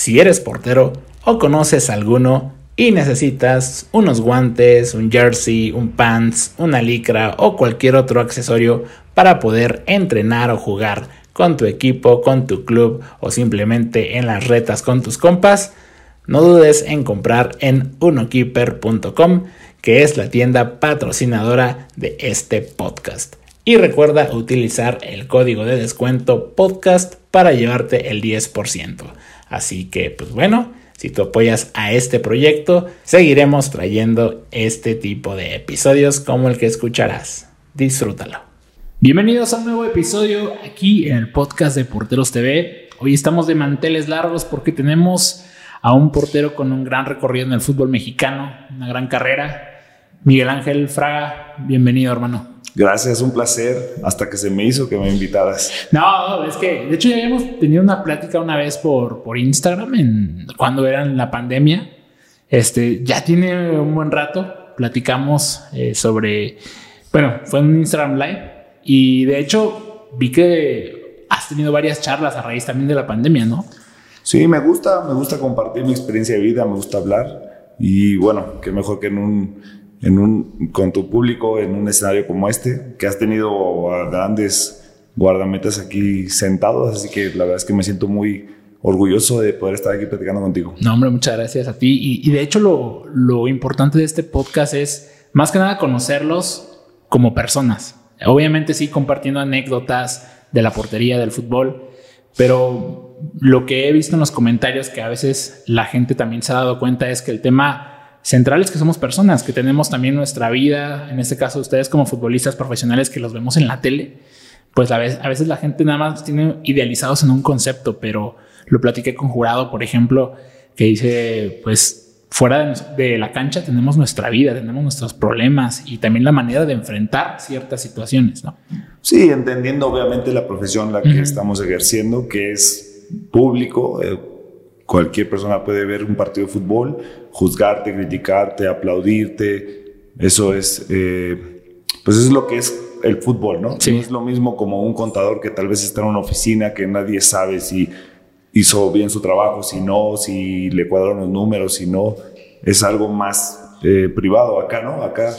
Si eres portero o conoces alguno y necesitas unos guantes, un jersey, un pants, una licra o cualquier otro accesorio para poder entrenar o jugar con tu equipo, con tu club o simplemente en las retas con tus compas, no dudes en comprar en unokeeper.com, que es la tienda patrocinadora de este podcast. Y recuerda utilizar el código de descuento podcast para llevarte el 10%. Así que, pues bueno, si tú apoyas a este proyecto, seguiremos trayendo este tipo de episodios como el que escucharás. Disfrútalo. Bienvenidos a un nuevo episodio aquí en el podcast de Porteros TV. Hoy estamos de manteles largos porque tenemos a un portero con un gran recorrido en el fútbol mexicano, una gran carrera. Miguel Ángel Fraga, bienvenido hermano. Gracias, un placer. Hasta que se me hizo que me invitaras. No, es que de hecho ya habíamos tenido una plática una vez por, por Instagram en, cuando era la pandemia. Este ya tiene un buen rato. Platicamos eh, sobre. Bueno, fue un Instagram Live y de hecho vi que has tenido varias charlas a raíz también de la pandemia, ¿no? Sí, me gusta, me gusta compartir mi experiencia de vida, me gusta hablar y bueno, qué mejor que en un, con tu público en un escenario como este, que has tenido a grandes guardametas aquí sentados, así que la verdad es que me siento muy orgulloso de poder estar aquí platicando contigo. No, hombre, muchas gracias a ti. Y, y de hecho lo, lo importante de este podcast es más que nada conocerlos como personas. Obviamente sí compartiendo anécdotas de la portería, del fútbol, pero lo que he visto en los comentarios que a veces la gente también se ha dado cuenta es que el tema central es que somos personas, que tenemos también nuestra vida, en este caso ustedes como futbolistas profesionales que los vemos en la tele, pues a veces, a veces la gente nada más tiene idealizados en un concepto, pero lo platiqué con Jurado, por ejemplo, que dice, pues fuera de, la cancha tenemos nuestra vida, tenemos nuestros problemas y también la manera de enfrentar ciertas situaciones, ¿no? Sí, entendiendo obviamente la profesión la que estamos ejerciendo, que es público. Eh, cualquier persona puede ver un partido de fútbol, juzgarte, criticarte, aplaudirte. Eso es, eh, pues es lo que es el fútbol, ¿no? Sí. es lo mismo como un contador que tal vez está en una oficina que nadie sabe si hizo bien su trabajo, si no, si le cuadraron los números, si no. Es algo más eh, privado acá, ¿no? Acá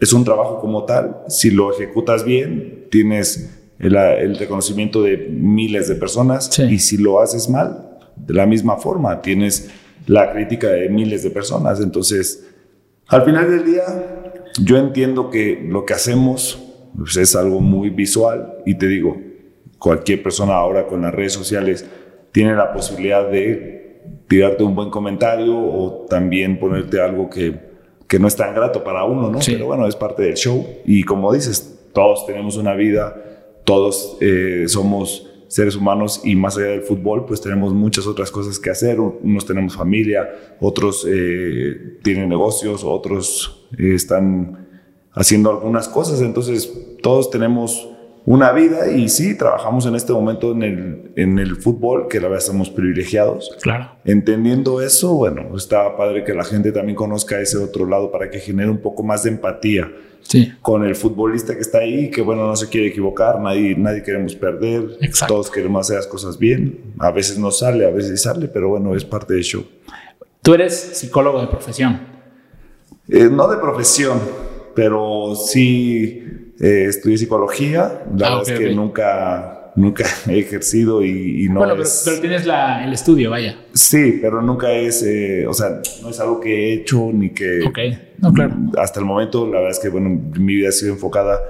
es un trabajo como tal. Si lo ejecutas bien, tienes el, reconocimiento de miles de personas y si lo haces mal, de la misma forma, tienes la crítica de miles de personas. Entonces, al final del día, yo entiendo que lo que hacemos pues, es algo muy visual y te digo, cualquier persona ahora con las redes sociales tiene la posibilidad de tirarte un buen comentario o también ponerte algo que, que no es tan grato para uno, ¿no? Pero bueno, es parte del show y como dices, todos tenemos una vida todos eh, somos seres humanos y más allá del fútbol, pues tenemos muchas otras cosas que hacer. Unos tenemos familia, otros eh, tienen negocios, otros eh, están haciendo algunas cosas. Entonces, todos tenemos una vida y sí, trabajamos en este momento en el, en el fútbol, que la verdad estamos privilegiados. Claro. Entendiendo eso, bueno, está padre que la gente también conozca ese otro lado para que genere un poco más de empatía con el futbolista que está ahí, que bueno, no se quiere equivocar, nadie, nadie queremos perder, todos queremos hacer las cosas bien, a veces no sale, a veces sale, pero bueno, es parte del show. ¿Tú eres psicólogo de profesión? Eh, no de profesión, pero sí eh, estudié psicología, la ah, verdad es que nunca nunca he ejercido y, no bueno, pero, tienes el estudio, vaya. Sí, pero nunca es, eh, o sea, no es algo que he hecho ni que... Ok, no, claro. Hasta el momento, la verdad es que, bueno, mi vida ha sido enfocada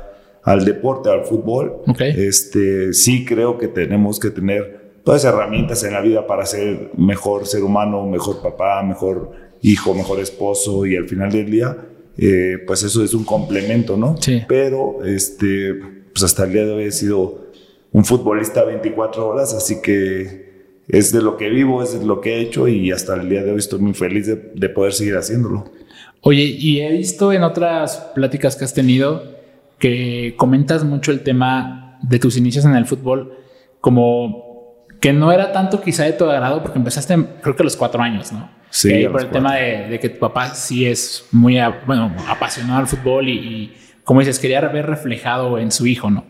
al deporte, al fútbol. Ok. Este, sí creo que tenemos que tener todas las herramientas en la vida para ser mejor ser humano, mejor papá, mejor hijo, mejor esposo y al final del día, eh, pues eso es un complemento, ¿no? Sí. Pero, este, pues hasta el día de hoy he sido un futbolista 24 horas, así que es de lo que vivo, es de lo que he hecho y hasta el día de hoy estoy muy feliz de, poder seguir haciéndolo. Oye, y he visto en otras pláticas que has tenido que comentas mucho el tema de tus inicios en el fútbol como que no era tanto quizá de tu agrado porque empezaste creo que a los cuatro años, ¿no? Sí. por el tema de, que tu papá sí es muy bueno, apasionado al fútbol y, y, como dices, quería ver reflejado en su hijo, ¿no?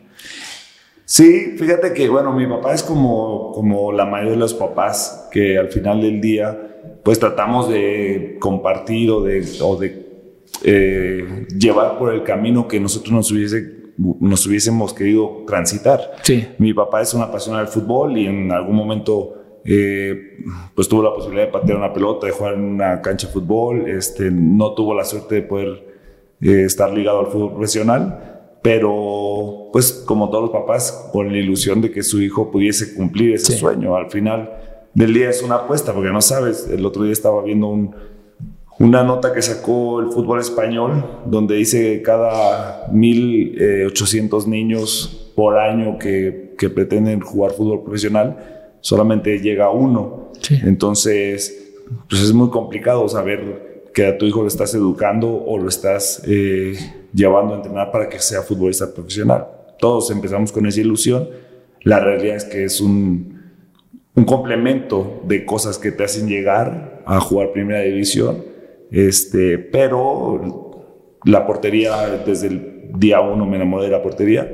Sí, fíjate que, bueno, mi papá es como, como la mayoría de los papás, que al final del día, pues tratamos de compartir o de, o de eh, llevar por el camino que nosotros nos, hubiese, nos hubiésemos querido transitar. Sí. Mi papá es una apasionado del fútbol y en algún momento eh, pues tuvo la posibilidad de patear una pelota, de jugar en una cancha de fútbol, este, no tuvo la suerte de poder eh, estar ligado al fútbol profesional pero pues como todos los papás, con la ilusión de que su hijo pudiese cumplir ese sueño. Al final del día es una apuesta, porque no sabes, el otro día estaba viendo un, una nota que sacó el fútbol español, donde dice que cada 1.800 niños por año que, que, pretenden jugar fútbol profesional, solamente llega uno. Entonces, pues es muy complicado saber que a tu hijo lo estás educando o lo estás... Eh, llevando a entrenar para que sea futbolista profesional. Todos empezamos con esa ilusión. La realidad es que es un, un complemento de cosas que te hacen llegar a jugar primera división. Este, pero la portería, desde el día uno me enamoré de la portería.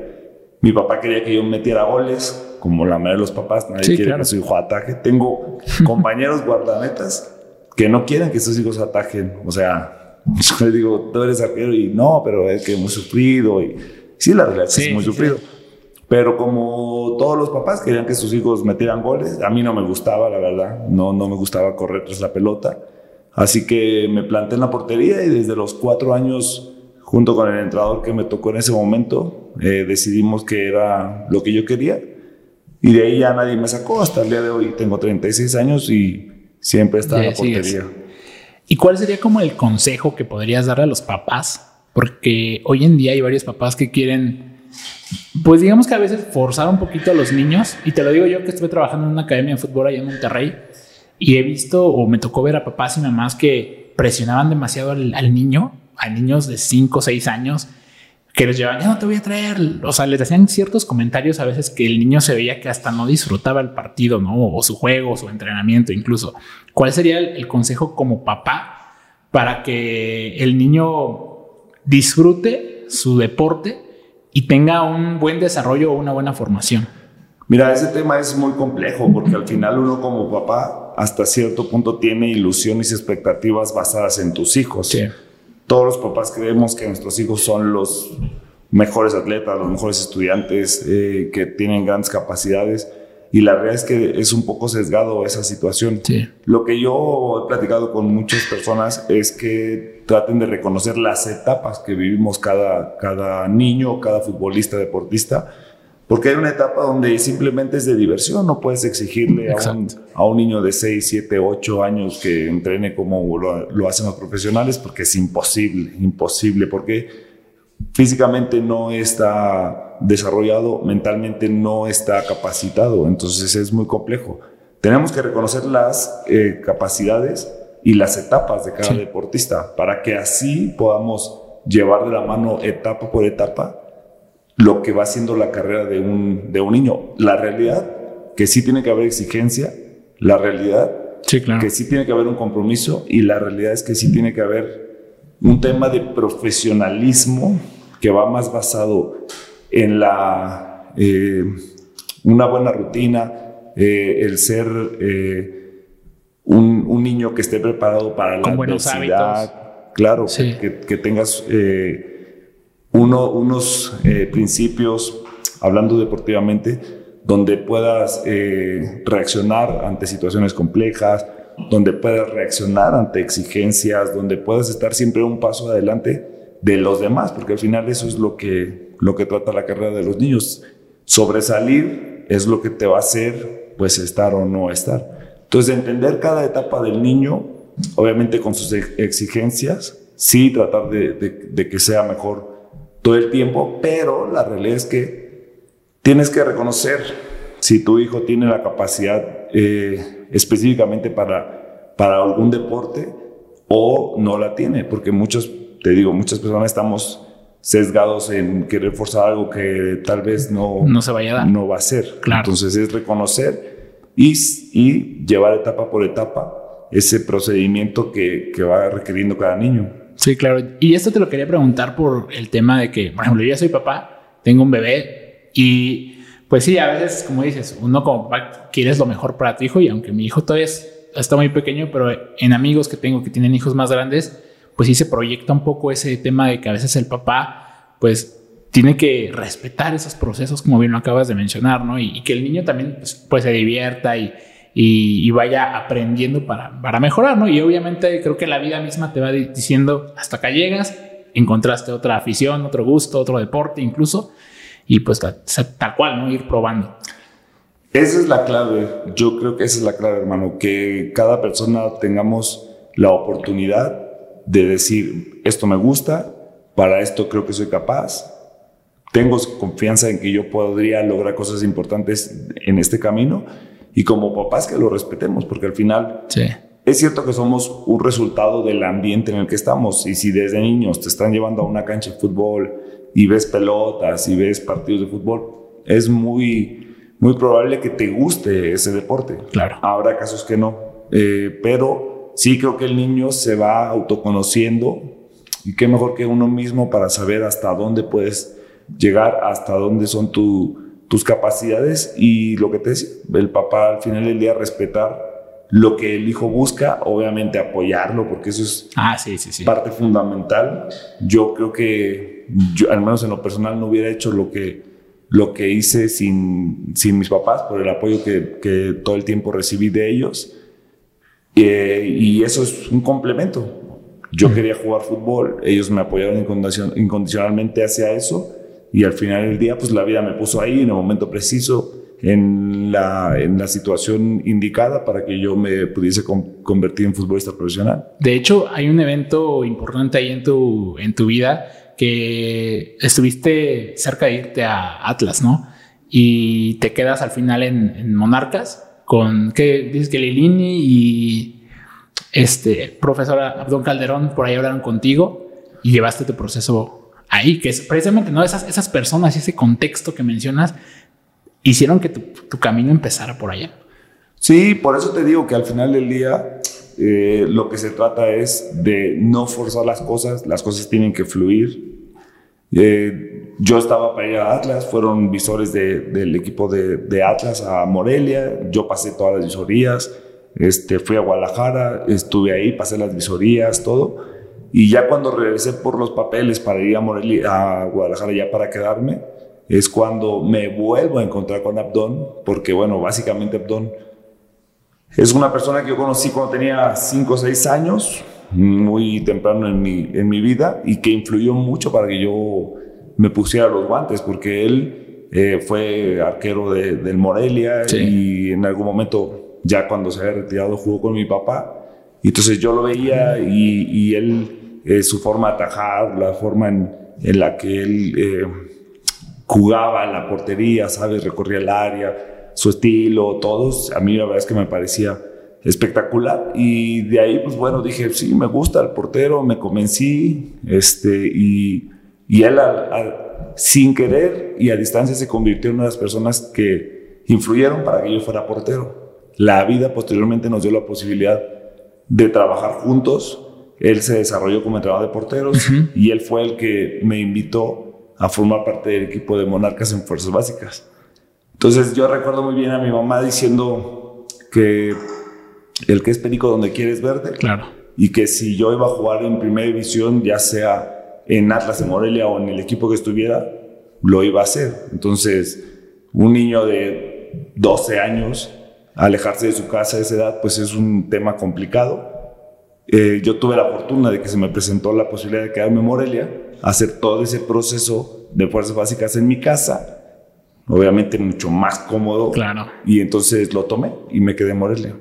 Mi papá quería que yo metiera goles, como la mayoría de los papás. Nadie quiere que su hijo ataje. Tengo compañeros guardametas que no quieren que sus hijos atajen. O sea, yo le digo, tú eres arquero y no, pero es que hemos sufrido. Y sí, la realidad es que hemos sufrido. Pero como todos los papás querían que sus hijos metieran goles, a mí no me gustaba, la verdad. No, no me gustaba correr tras la pelota. Así que me planté en la portería y desde los cuatro años, junto con el entrenador que me tocó en ese momento, eh, decidimos que era lo que yo quería. Y de ahí ya nadie me sacó. Hasta el día de hoy tengo 36 años y siempre está en la portería. ¿Y cuál sería como el consejo que podrías darle a los papás? Porque hoy en día hay varios papás que quieren, pues digamos que a veces forzar un poquito a los niños. Y te lo digo yo que estuve trabajando en una academia de fútbol allá en Monterrey y he visto o me tocó ver a papás y mamás que presionaban demasiado al, niño, a niños de 5 o 6 años que les llevaban, ya no te voy a traer. O sea, les hacían ciertos comentarios a veces que el niño se veía que hasta no disfrutaba el partido, ¿no? O su juego, su entrenamiento incluso. ¿Cuál sería el, consejo como papá para que el niño disfrute su deporte y tenga un buen desarrollo o una buena formación? Mira, ese tema es muy complejo porque al final uno como papá hasta cierto punto tiene ilusiones y expectativas basadas en tus hijos. Sí todos los papás creemos que nuestros hijos son los mejores atletas, los mejores estudiantes, eh, que tienen grandes capacidades. Y la realidad es que es un poco sesgado esa situación. Lo que yo he platicado con muchas personas es que traten de reconocer las etapas que vivimos cada, cada niño, cada futbolista, deportista porque hay una etapa donde simplemente es de diversión, no puedes exigirle a un, a un, niño de 6, 7, 8 años que entrene como lo, lo, hacen los profesionales, porque es imposible, imposible, porque físicamente no está desarrollado, mentalmente no está capacitado, entonces es muy complejo. Tenemos que reconocer las eh, capacidades y las etapas de cada deportista para que así podamos llevar de la mano etapa por etapa lo que va siendo la carrera de un, de un niño. La realidad, que sí tiene que haber exigencia, la realidad, que sí tiene que haber un compromiso y la realidad es que sí tiene que haber un tema de profesionalismo que va más basado en la, eh, una buena rutina, eh, el ser eh, un, un, niño que esté preparado para la adversidad, claro, que, que, tengas uno, unos principios, hablando deportivamente, donde puedas reaccionar ante situaciones complejas, donde puedas reaccionar ante exigencias, donde puedas estar siempre un paso adelante de los demás, porque al final eso es lo que, lo que trata la carrera de los niños. Sobresalir es lo que te va a hacer, pues, estar o no estar. Entonces, entender cada etapa del niño, obviamente con sus exigencias, sí tratar de, de que sea mejor todo el tiempo, pero la realidad es que tienes que reconocer si tu hijo tiene la capacidad eh, específicamente para, para algún deporte o no la tiene, porque muchos, te digo, muchas personas estamos sesgados en querer forzar algo que tal vez no, no se vaya a dar. No va a ser. Entonces es reconocer y, y llevar etapa por etapa ese procedimiento que, que va requiriendo cada niño. Sí, claro. Y esto te lo quería preguntar por el tema de que, por ejemplo, yo ya soy papá, tengo un bebé y pues sí, a veces, como dices, uno como papá quieres lo mejor para tu hijo y aunque mi hijo todavía está muy pequeño, pero en amigos que tengo que tienen hijos más grandes, pues sí se proyecta un poco ese tema de que a veces el papá, pues tiene que respetar esos procesos, como bien lo acabas de mencionar, ¿no? Y, que el niño también pues, pues se divierta y, y, vaya aprendiendo para, para, mejorar, ¿no? Y obviamente creo que la vida misma te va diciendo hasta acá llegas, encontraste otra afición, otro gusto, otro deporte incluso, y pues tal cual, ¿no? Ir probando. Esa es la clave, yo creo que esa es la clave, hermano, que cada persona tengamos la oportunidad de decir, esto me gusta, para esto creo que soy capaz, tengo confianza en que yo podría lograr cosas importantes en este camino y como papás que lo respetemos, porque al final sí. es cierto que somos un resultado del ambiente en el que estamos y si desde niños te están llevando a una cancha de fútbol y ves pelotas y ves partidos de fútbol, es muy, muy probable que te guste ese deporte. Claro. Habrá casos que no, eh, pero sí creo que el niño se va autoconociendo y qué mejor que uno mismo para saber hasta dónde puedes llegar, hasta dónde son tu tus capacidades y lo que te decía, el papá al final del día respetar lo que el hijo busca, obviamente apoyarlo, porque eso es ah, sí, sí, sí. parte fundamental. Yo creo que yo, al menos en lo personal, no hubiera hecho lo que, lo que hice sin, sin mis papás, por el apoyo que, que todo el tiempo recibí de ellos. Eh, y eso es un complemento. Yo quería jugar fútbol, ellos me apoyaron incondicionalmente hacia eso y al final del día, pues la vida me puso ahí en el momento preciso, en la, en la situación indicada para que yo me pudiese convertir en futbolista profesional. De hecho, hay un evento importante ahí en tu, en tu vida que estuviste cerca de irte a Atlas, ¿no? Y te quedas al final en, Monarcas con, que dices que Lilini y este profesor Abdón Calderón por ahí hablaron contigo y llevaste tu proceso ahí, que es precisamente ¿no? esas, esas personas y ese contexto que mencionas hicieron que tu, camino empezara por allá. Sí, por eso te digo que al final del día eh, lo que se trata es de no forzar las cosas, las cosas tienen que fluir. Eh, yo estaba para ir a Atlas, fueron visores del equipo de, de, Atlas a Morelia, yo pasé todas las visorías, este, fui a Guadalajara, estuve ahí, pasé las visorías, todo. Y ya cuando regresé por los papeles para ir a, Morelia, a Guadalajara ya para quedarme, es cuando me vuelvo a encontrar con Abdón, porque bueno, básicamente Abdón es una persona que yo conocí cuando tenía 5 o 6 años, muy temprano en mi, en mi vida, y que influyó mucho para que yo me pusiera los guantes, porque él eh, fue arquero de, del Morelia y en algún momento, ya cuando se había retirado, jugó con mi papá. Y entonces yo lo veía y, y él eh, su forma de atajar, la forma en, en la que él eh, jugaba en la portería, ¿sabes? Recorría el área, su estilo, todos, a mí la verdad es que me parecía espectacular. Y de ahí, pues bueno, dije, sí, me gusta el portero, me convencí, este, y, y él sin querer y a distancia se convirtió en una de las personas que influyeron para que yo fuera portero. La vida posteriormente nos dio la posibilidad de trabajar juntos él se desarrolló como entrenador de porteros y él fue el que me invitó a formar parte del equipo de Monarcas en Fuerzas Básicas. Entonces yo recuerdo muy bien a mi mamá diciendo que el que es perico donde quieres verte. Claro. Y que si yo iba a jugar en primera división, ya sea en Atlas de Morelia o en el equipo que estuviera, lo iba a hacer. Entonces, un niño de 12 años, alejarse de su casa a esa edad, pues es un tema complicado eh, yo tuve la fortuna de que se me presentó la posibilidad de quedarme en Morelia, hacer todo ese proceso de fuerzas básicas en mi casa, obviamente mucho más cómodo. Claro. Y entonces lo tomé y me quedé en Morelia.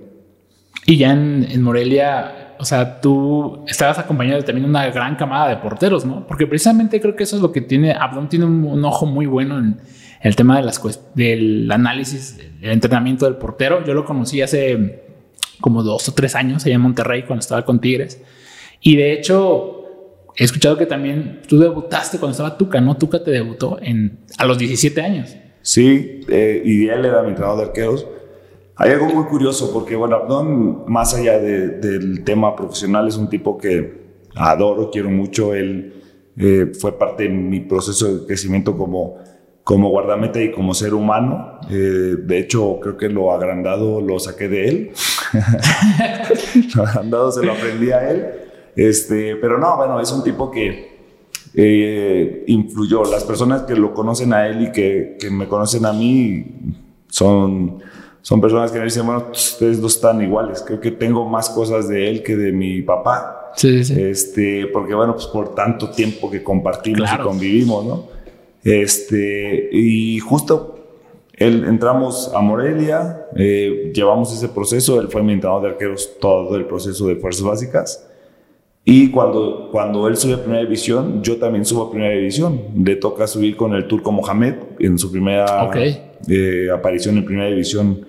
Y ya en, Morelia, o sea, tú estabas acompañado de también una gran camada de porteros, ¿no? Porque precisamente creo que eso es lo que tiene, Abdón tiene un, ojo muy bueno en el tema de las, del análisis, del entrenamiento del portero. Yo lo conocí hace como dos o tres años allá en Monterrey cuando estaba con Tigres. Y de hecho, he escuchado que también tú debutaste cuando estaba Tuca, ¿no? Tuca te debutó en, a los 17 años. Sí, eh, y él era mi entrenador de arqueros. Hay algo muy curioso porque, bueno, Abdón, más allá del tema profesional, es un tipo que adoro, quiero mucho. Él eh, fue parte de mi proceso de crecimiento como, como guardameta y como ser humano. Eh, de hecho, creo que lo agrandado lo saqué de él. lo agrandado se lo aprendí a él. Este, pero no, bueno, es un tipo que eh, influyó. Las personas que lo conocen a él y que, que, me conocen a mí son, son personas que me dicen, bueno, ustedes dos están iguales. Creo que tengo más cosas de él que de mi papá. Sí, sí. Este, porque bueno, pues por tanto tiempo que compartimos y convivimos, ¿no? Este, y justo él, entramos a Morelia, eh, llevamos ese proceso, él fue mi entrenador de arqueros todo el proceso de fuerzas básicas. Y cuando, cuando él sube a primera división, yo también subo a primera división. Le toca subir con el turco Mohamed en su primera eh, aparición en primera división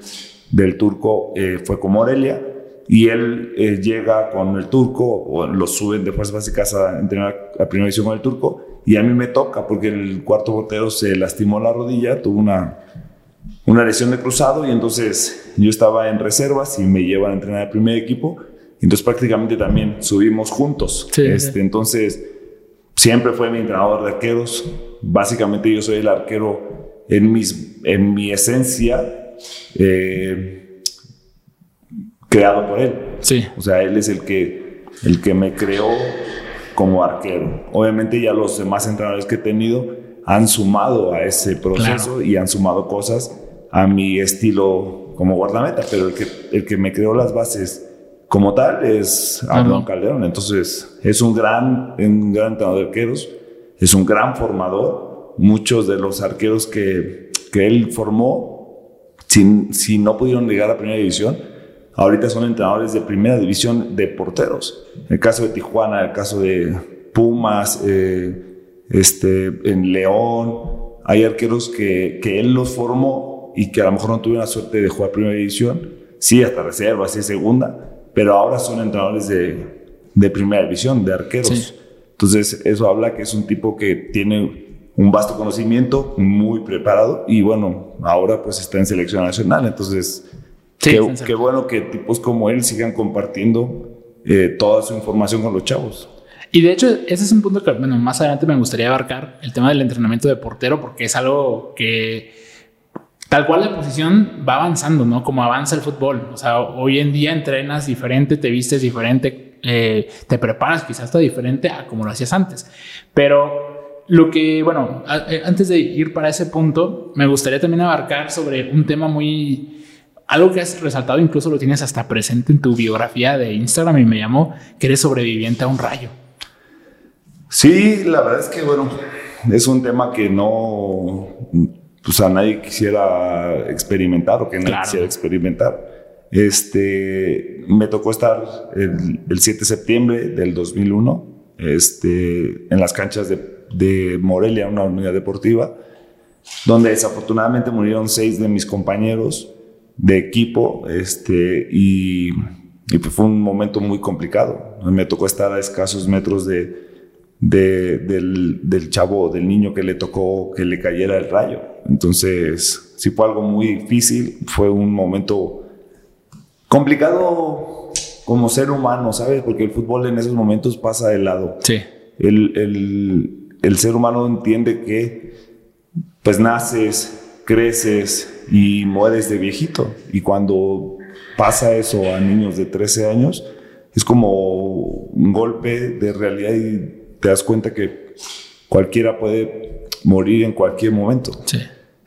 del turco, eh, fue con Morelia. Y él llega con el turco, o lo suben de fuerzas básicas a entrenar a primera división con el turco y a mí me toca porque el cuarto portero se lastimó la rodilla, tuvo una, una lesión de cruzado y entonces yo estaba en reservas y me llevan a entrenar al primer equipo. Entonces prácticamente también subimos juntos. este, Entonces siempre fue mi entrenador de arqueros. Básicamente yo soy el arquero en, mis, en mi esencia eh, creado por él. Sí. O sea, él es el que, el que me creó como arquero. Obviamente ya los demás entrenadores que he tenido han sumado a ese proceso y han sumado cosas a mi estilo como guardameta, pero el que, el que me creó las bases como tal es Arnold Calderón. Entonces es un gran, un gran entrenador de arqueros, es un gran formador. Muchos de los arqueros que, que él formó, si, si no pudieron llegar a primera división, ahorita son entrenadores de primera división de porteros. El caso de Tijuana, el caso de Pumas, eh, este, en León, hay arqueros que, que, él los formó y que a lo mejor no tuvieron la suerte de jugar primera división, sí, hasta reserva, sí, segunda, pero ahora son entrenadores de, de primera división, de arqueros. Entonces, eso habla que es un tipo que tiene un vasto conocimiento, muy preparado y bueno, ahora pues está en selección nacional, entonces qué, bueno que tipos como él sigan compartiendo eh, toda su información con los chavos. Y de hecho, ese es un punto que bueno, más adelante me gustaría abarcar, el tema del entrenamiento de portero, porque es algo que tal cual la posición va avanzando, ¿no? Como avanza el fútbol. O sea, hoy en día entrenas diferente, te vistes diferente, eh, te preparas quizás hasta diferente a como lo hacías antes. Pero lo que, bueno, eh, antes de ir para ese punto, me gustaría también abarcar sobre un tema muy algo que has resaltado, incluso lo tienes hasta presente en tu biografía de Instagram y me llamó que eres sobreviviente a un rayo. Sí, la verdad es que, bueno, es un tema que no, pues a nadie quisiera experimentar o que nadie quisiera experimentar. Este, me tocó estar el, 7 de septiembre del 2001 este, en las canchas de, de Morelia, una unidad deportiva, donde desafortunadamente murieron seis de mis compañeros de equipo este, y, pues fue un momento muy complicado. Me tocó estar a escasos metros de, del, del, chavo, del niño que le tocó que le cayera el rayo. Entonces, sí fue algo muy difícil, fue un momento complicado como ser humano, ¿sabes? Porque el fútbol en esos momentos pasa de lado. Sí. El, el, el ser humano entiende que pues naces, creces y mueres de viejito. Y cuando pasa eso a niños de 13 años, es como un golpe de realidad y te das cuenta que cualquiera puede morir en cualquier momento. Sí.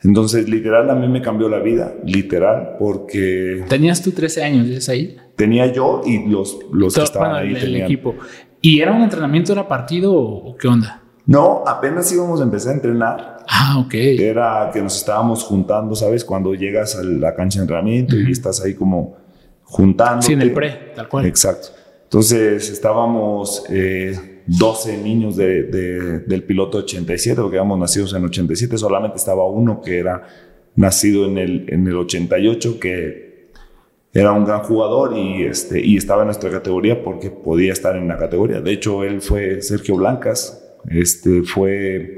Entonces, literal, a mí me cambió la vida, literal, porque... ¿Tenías tú 13 años, ¿es ahí? Tenía yo y los, los que estaban ahí el, equipo. ¿Y era un entrenamiento, era partido o qué onda? No, apenas íbamos a empezar a entrenar. Ah, ok. Era que nos estábamos juntando, ¿sabes? Cuando llegas a la cancha de entrenamiento y estás ahí como juntando. Sí, en el pre, tal cual. Exacto. Entonces estábamos 12 eh, niños de, del piloto 87, porque éramos nacidos en 87, solamente estaba uno que era nacido en el, en el 88, que era un gran jugador y, este, y estaba en nuestra categoría porque podía estar en la categoría. De hecho, él fue Sergio Blancas, este, fue,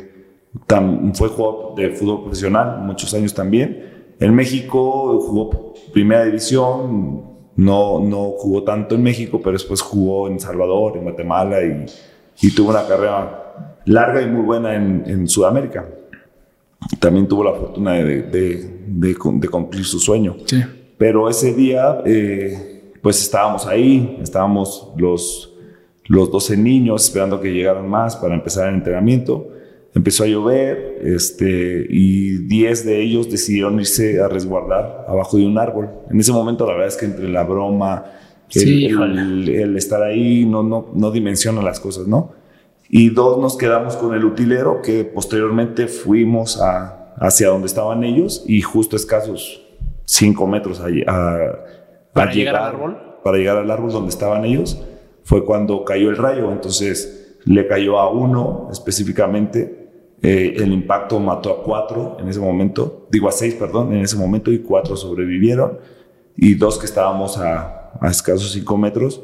fue jugador de fútbol profesional muchos años también. En México jugó primera división, no, no jugó tanto en México, pero después jugó en Salvador, en Guatemala y, y tuvo una carrera larga y muy buena en, en Sudamérica. también tuvo la fortuna de, de, de, cumplir su sueño. Sí. Pero ese día, eh, pues estábamos ahí, estábamos los, los 12 niños esperando que llegaran más para empezar el entrenamiento. Empezó a llover este, y 10 de ellos decidieron irse a resguardar abajo de un árbol. En ese momento, la verdad es que entre la broma, el, el, estar ahí, no, no, no dimensiona las cosas, ¿no? Y dos nos quedamos con el utilero, que posteriormente fuimos a, hacia donde estaban ellos y justo escasos 5 metros a, ¿Para llegar, al árbol. Para llegar al árbol donde estaban ellos, fue cuando cayó el rayo. Entonces le cayó a uno específicamente. Eh, el impacto mató a cuatro en ese momento, digo a seis, perdón, en ese momento, y cuatro sobrevivieron. Y dos que estábamos a, a escasos 5 metros.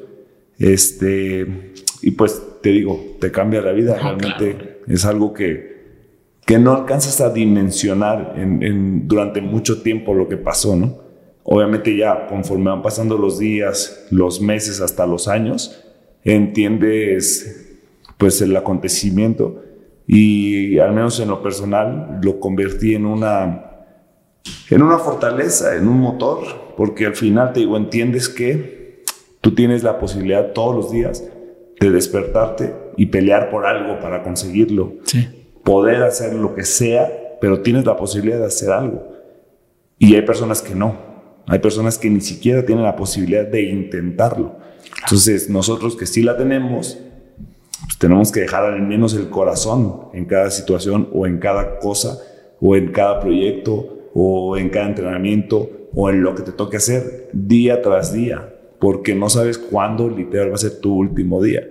Este, y pues te digo, te cambia la vida. Ah, Realmente es algo que, que no alcanzas a dimensionar en, durante mucho tiempo lo que pasó, ¿no? Obviamente ya conforme van pasando los días, los meses, hasta los años, entiendes pues el acontecimiento y al menos en lo personal lo convertí en una en una fortaleza, en un motor, porque al final te digo, entiendes que tú tienes la posibilidad todos los días de despertarte y pelear por algo para conseguirlo. Poder hacer lo que sea, pero tienes la posibilidad de hacer algo. Y hay personas que no. Hay personas que ni siquiera tienen la posibilidad de intentarlo. Entonces, nosotros que sí la tenemos, pues tenemos que dejar al menos el corazón en cada situación o en cada cosa o en cada proyecto o en cada entrenamiento o en lo que te toque hacer día tras día porque no sabes cuándo literal va a ser tu último día.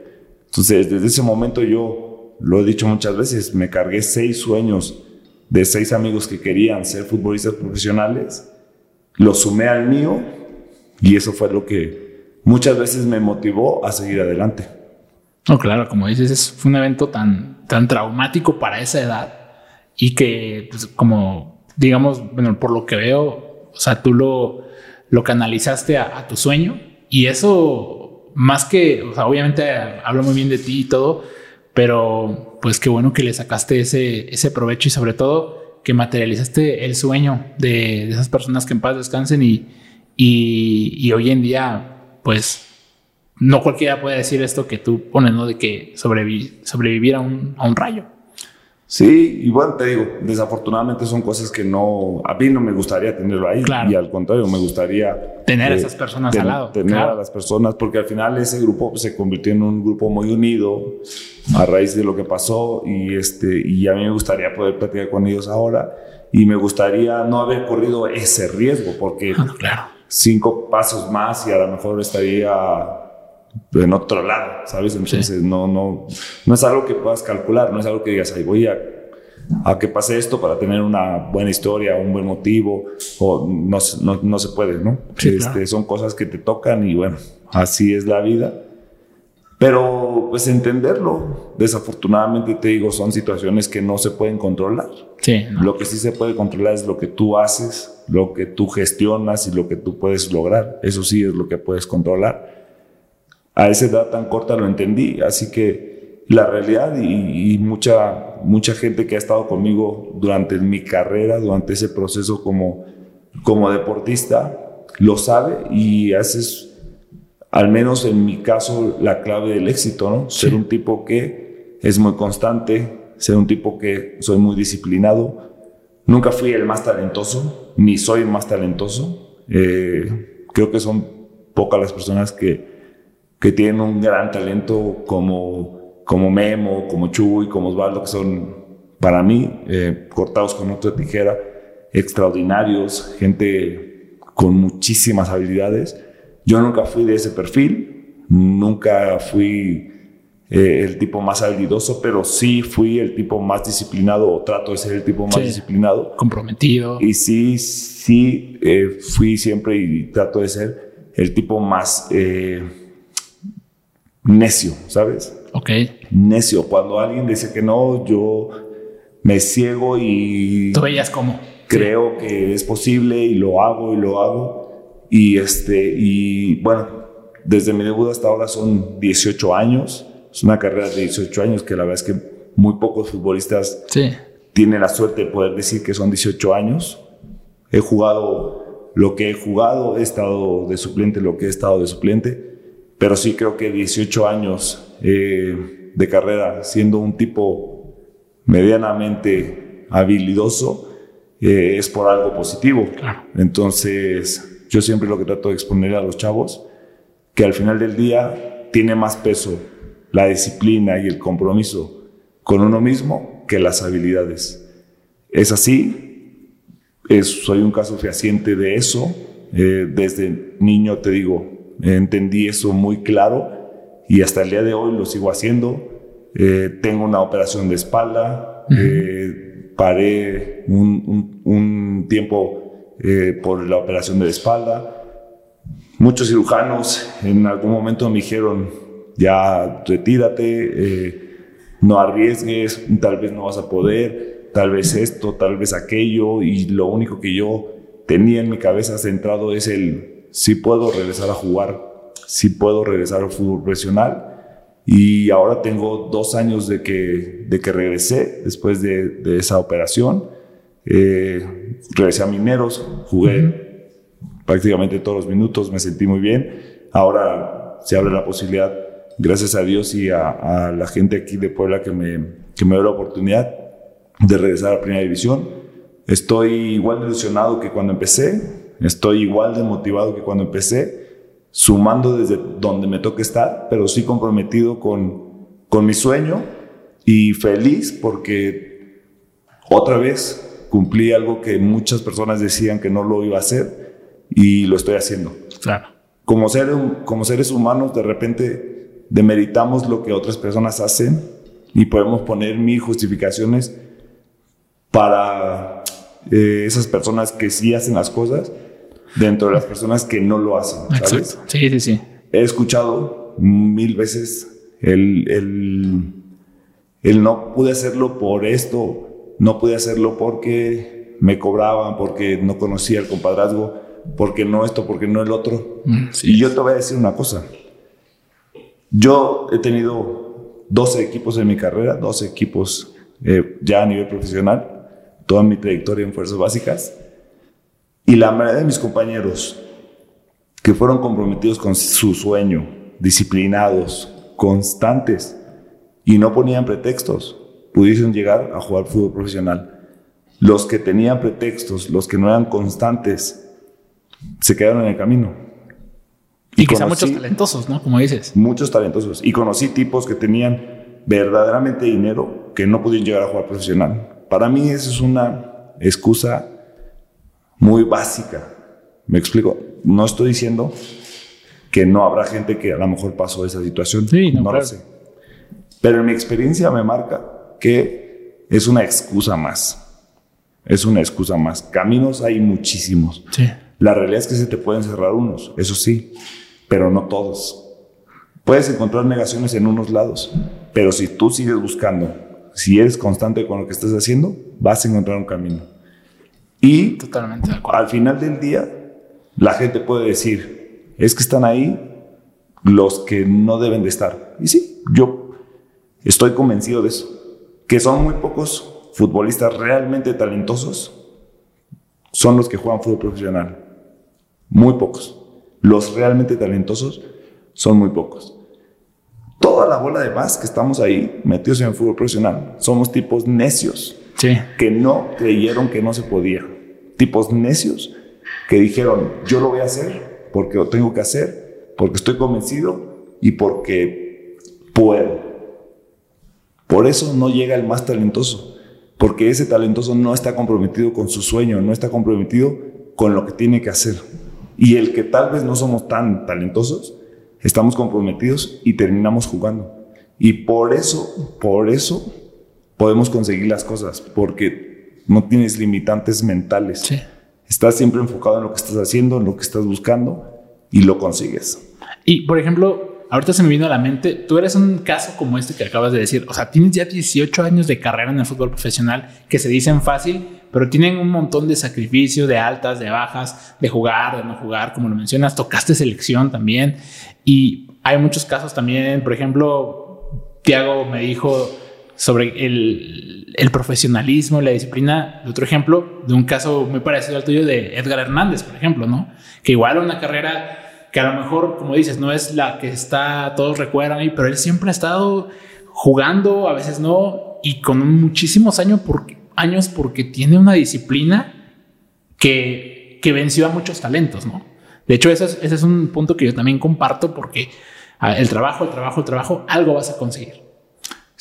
Entonces, desde ese momento yo, lo he dicho muchas veces, me cargué seis sueños de seis amigos que querían ser futbolistas profesionales, lo sumé al mío y eso fue lo que muchas veces me motivó a seguir adelante. No, claro, como dices, es, fue un evento tan, tan traumático para esa edad y que, pues, como digamos, bueno, por lo que veo, o sea, tú lo, lo canalizaste a tu sueño y eso, más que, o sea, obviamente hablo muy bien de ti y todo, pero pues qué bueno que le sacaste ese, ese provecho y sobre todo que materializaste el sueño de, esas personas que en paz descansen y, y, hoy en día, pues no cualquiera puede decir esto que tú pones, ¿no? De que sobrevivir a un, a un rayo. Sí, y bueno, te digo, desafortunadamente son cosas que no, a mí no me gustaría tenerlo ahí. Y al contrario, me gustaría... Tener a esas personas al lado. Tener a las personas, porque al final ese grupo se convirtió en un grupo muy unido a raíz de lo que pasó y, este, y a mí me gustaría poder platicar con ellos ahora y me gustaría no haber corrido ese riesgo, porque claro. cinco pasos más y a lo mejor estaría en otro lado, ¿sabes? Entonces no, no, no es algo que puedas calcular, no es algo que digas, ahí voy a, a que pase esto para tener una buena historia, un buen motivo, o no, no, no se puede, ¿no? este, Son cosas que te tocan y bueno, así es la vida. Pero pues entenderlo, desafortunadamente te digo, son situaciones que no se pueden controlar. Sí, Lo que sí se puede controlar es lo que tú haces, lo que tú gestionas y lo que tú puedes lograr. Eso sí es lo que puedes controlar a esa edad tan corta lo entendí. Así que la realidad y, mucha, mucha gente que ha estado conmigo durante mi carrera, durante ese proceso como, como deportista, lo sabe y haces, al menos en mi caso, la clave del éxito, ¿no? Ser un tipo que es muy constante, ser un tipo que soy muy disciplinado. Nunca fui el más talentoso, ni soy el más talentoso. Eh, creo que son pocas las personas que, que tienen un gran talento como, como Memo, como Chuy, como Osvaldo, que son para mí eh, cortados con otra tijera, extraordinarios, gente con muchísimas habilidades. Yo nunca fui de ese perfil, nunca fui eh, el tipo más habilidoso, pero sí fui el tipo más disciplinado o trato de ser el tipo más disciplinado. Comprometido. Y sí, sí, eh, fui siempre y trato de ser el tipo más necio, ¿sabes? Ok. Necio. Cuando alguien dice que no, yo me ciego y... ¿Tú veías cómo? Creo que es posible y lo hago y lo hago. Y este, y bueno, desde mi debut hasta ahora son 18 años. Es una carrera de 18 años que la verdad es que muy pocos futbolistas sí. tiene la suerte de poder decir que son 18 años. He jugado lo que he jugado, he estado de suplente lo que he estado de suplente, pero sí creo que 18 años eh, de carrera siendo un tipo medianamente habilidoso eh, es por algo positivo. Entonces, yo siempre lo que trato de exponer a los chavos, que al final del día tiene más peso la disciplina y el compromiso con uno mismo que las habilidades. Es así, soy un caso fehaciente de eso. Eh, desde niño te digo, entendí eso muy claro y hasta el día de hoy lo sigo haciendo. Eh, tengo una operación de espalda, eh, paré un, un tiempo por la operación de la espalda. Muchos cirujanos en algún momento me dijeron, ya retírate, no arriesgues, tal vez no vas a poder, tal vez esto, tal vez aquello, y lo único que yo tenía en mi cabeza centrado es el si puedo regresar a jugar, si puedo regresar al fútbol profesional. Y ahora tengo dos años de que, de que regresé después de, de esa operación. Eh, regresé a Mineros, jugué prácticamente todos los minutos, me sentí muy bien. Ahora se abre la posibilidad gracias a Dios y a, la gente aquí de Puebla que me, que me dio la oportunidad de regresar a la primera división. Estoy igual de ilusionado que cuando empecé, estoy igual de motivado que cuando empecé, sumando desde donde me toque estar, pero sí comprometido con, con mi sueño y feliz porque otra vez cumplí algo que muchas personas decían que no lo iba a hacer y lo estoy haciendo. Claro. Como, ser, como seres humanos, de repente demeritamos lo que otras personas hacen y podemos poner mil justificaciones para eh, esas personas que sí hacen las cosas dentro de las personas que no lo hacen. ¿sabes? Sí, sí, sí. He escuchado mil veces el, el, el no pude hacerlo por esto, no pude hacerlo porque me cobraban, porque no conocía el compadrazgo, porque no esto, porque no el otro. Mm, y yo te voy a decir una cosa. Yo he tenido 12 equipos en mi carrera, 12 equipos eh, ya a nivel profesional, toda mi trayectoria en fuerzas básicas. Y la mayoría de mis compañeros que fueron comprometidos con su sueño, disciplinados, constantes y no ponían pretextos, pudiesen llegar a jugar fútbol profesional. Los que tenían pretextos, los que no eran constantes, se quedaron en el camino. Y, quizá muchos talentosos, ¿no? Como dices. Muchos talentosos. Y conocí tipos que tenían verdaderamente dinero que no podían llegar a jugar profesional. Para mí eso es una excusa muy básica. ¿Me explico? No estoy diciendo que no habrá gente que a lo mejor pasó esa situación. Sí, no, lo sé. Pero en mi experiencia me marca que es una excusa más. Es una excusa más. Caminos hay muchísimos. Sí. La realidad es que se te pueden cerrar unos, eso sí pero no todos. Puedes encontrar negaciones en unos lados, pero si tú sigues buscando, si eres constante con lo que estás haciendo, vas a encontrar un camino. Y Totalmente al final del día, la gente puede decir, es que están ahí los que no deben de estar. Y sí, yo estoy convencido de eso, que son muy pocos futbolistas realmente talentosos, son los que juegan fútbol profesional. Muy pocos. Los realmente talentosos son muy pocos. Toda la bola de más que estamos ahí metidos en el fútbol profesional somos tipos necios sí. que no creyeron que no se podía. Tipos necios que dijeron, yo lo voy a hacer porque lo tengo que hacer, porque estoy convencido y porque puedo. Por eso no llega el más talentoso, porque ese talentoso no está comprometido con su sueño, no está comprometido con lo que tiene que hacer. Y el que tal vez no somos tan talentosos, estamos comprometidos y terminamos jugando. Y por eso, por eso podemos conseguir las cosas, porque no tienes limitantes mentales. Estás siempre enfocado en lo que estás haciendo, en lo que estás buscando y lo consigues. Y por ejemplo, ahorita se me vino a la mente, tú eres un caso como este que acabas de decir, o sea, tienes ya 18 años de carrera en el fútbol profesional que se dicen fácil, pero tienen un montón de sacrificio, de altas, de bajas, de jugar, de no jugar, como lo mencionas, tocaste selección también y hay muchos casos también, por ejemplo, Tiago me dijo, sobre el, el profesionalismo, la disciplina, otro ejemplo, de un caso muy parecido al tuyo de Edgar Hernández, por ejemplo, ¿no? Que igual una carrera que a lo mejor, como dices, no es la que está, todos recuerdan, pero él siempre ha estado jugando, a veces no, y con muchísimos años, porque, años porque tiene una disciplina que, que venció a muchos talentos, ¿no? De hecho, ese es, ese es un punto que yo también comparto porque ah, el trabajo, el trabajo, el trabajo, algo vas a conseguir.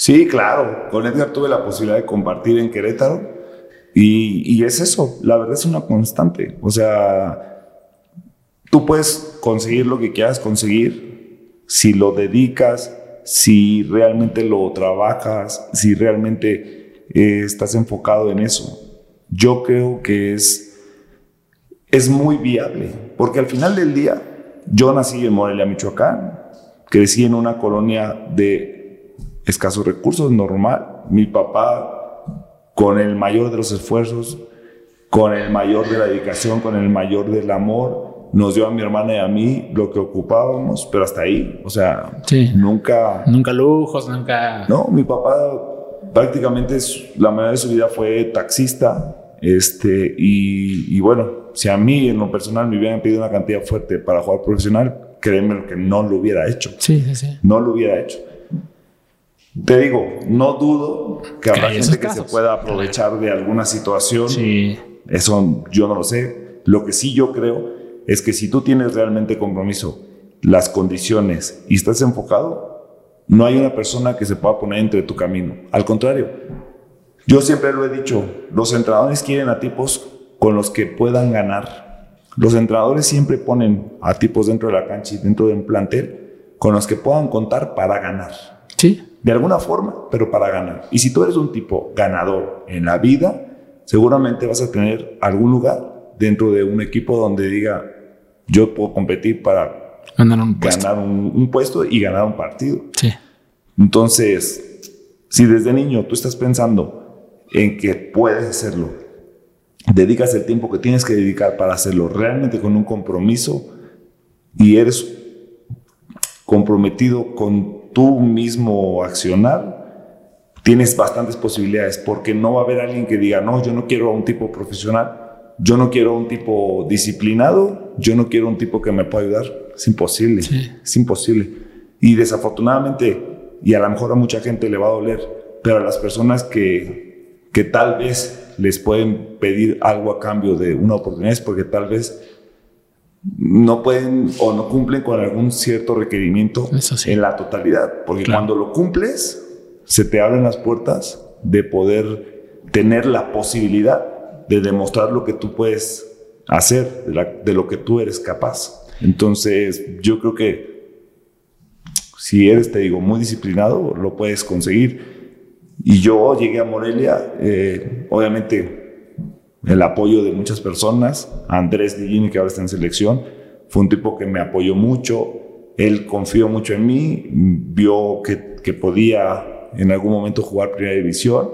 Sí, claro. Con Edgar tuve la posibilidad de compartir en Querétaro y, es eso. La verdad es una constante. O sea, Tú puedes conseguir lo que quieras conseguir si lo dedicas, si realmente lo trabajas, si realmente eh, estás enfocado en eso. Yo creo que es, es muy viable, porque al final del día, yo nací en Morelia, Michoacán, crecí en una colonia de escasos recursos, normal. Mi papá, con el mayor de los esfuerzos, con el mayor de la dedicación, con el mayor del amor, nos dio a mi hermana y a mí lo que ocupábamos, pero hasta ahí, o sea, nunca... Nunca lujos, nunca... No, mi papá prácticamente la mayoría de su vida fue taxista, este, y, y, bueno, si a mí en lo personal me hubieran pedido una cantidad fuerte para jugar profesional, créeme que no lo hubiera hecho. Sí, sí, sí. No lo hubiera hecho. Te digo, no dudo que habrá gente que se pueda aprovechar de alguna situación. Sí. Eso yo no lo sé. Lo que sí yo creo es que si tú tienes realmente compromiso, las condiciones y estás enfocado, no hay una persona que se pueda poner entre tu camino. Al contrario, yo siempre lo he dicho, los entrenadores quieren a tipos con los que puedan ganar. Los entrenadores siempre ponen a tipos dentro de la cancha y dentro de un plantel con los que puedan contar para ganar. Sí. De alguna forma, pero para ganar. Y si tú eres un tipo ganador en la vida, seguramente vas a tener algún lugar dentro de un equipo donde diga, yo puedo competir para ganar un puesto, ganar un, puesto y ganar un partido. Sí. Entonces, si desde niño tú estás pensando en que puedes hacerlo, dedicas el tiempo que tienes que dedicar para hacerlo realmente con un compromiso y eres comprometido con tu mismo accionar, tienes bastantes posibilidades porque no va a haber alguien que diga, no, yo no quiero a un tipo profesional yo no quiero un tipo disciplinado, yo no quiero un tipo que me pueda ayudar. Es imposible, es imposible. Y desafortunadamente, y a lo mejor a mucha gente le va a doler, pero a las personas que, que tal vez les pueden pedir algo a cambio de una oportunidad es porque tal vez no pueden o no cumplen con algún cierto requerimiento en la totalidad. Porque cuando lo cumples, se te abren las puertas de poder tener la posibilidad de demostrar lo que tú puedes hacer, de, lo que tú eres capaz. Entonces, yo creo que si eres, te digo, muy disciplinado, lo puedes conseguir. Y yo llegué a Morelia, eh, obviamente, el apoyo de muchas personas. Andrés Digini, que ahora está en selección, fue un tipo que me apoyó mucho. Él confió mucho en mí, vio que, que podía en algún momento jugar primera división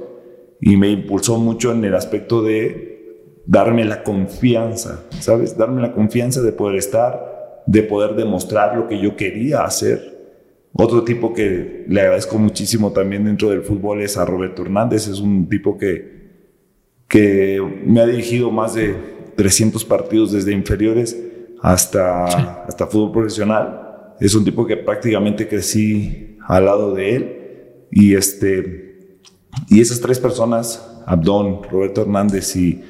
y me impulsó mucho en el aspecto de darme la confianza, ¿sabes? Darme la confianza de poder estar, de poder demostrar lo que yo quería hacer. Otro tipo que le agradezco muchísimo también dentro del fútbol es a Roberto Hernández, es un tipo que, que me ha dirigido más de 300 partidos desde inferiores hasta, hasta fútbol profesional. Es un tipo que prácticamente crecí al lado de él y este y esas tres personas, Abdón, Roberto Hernández y,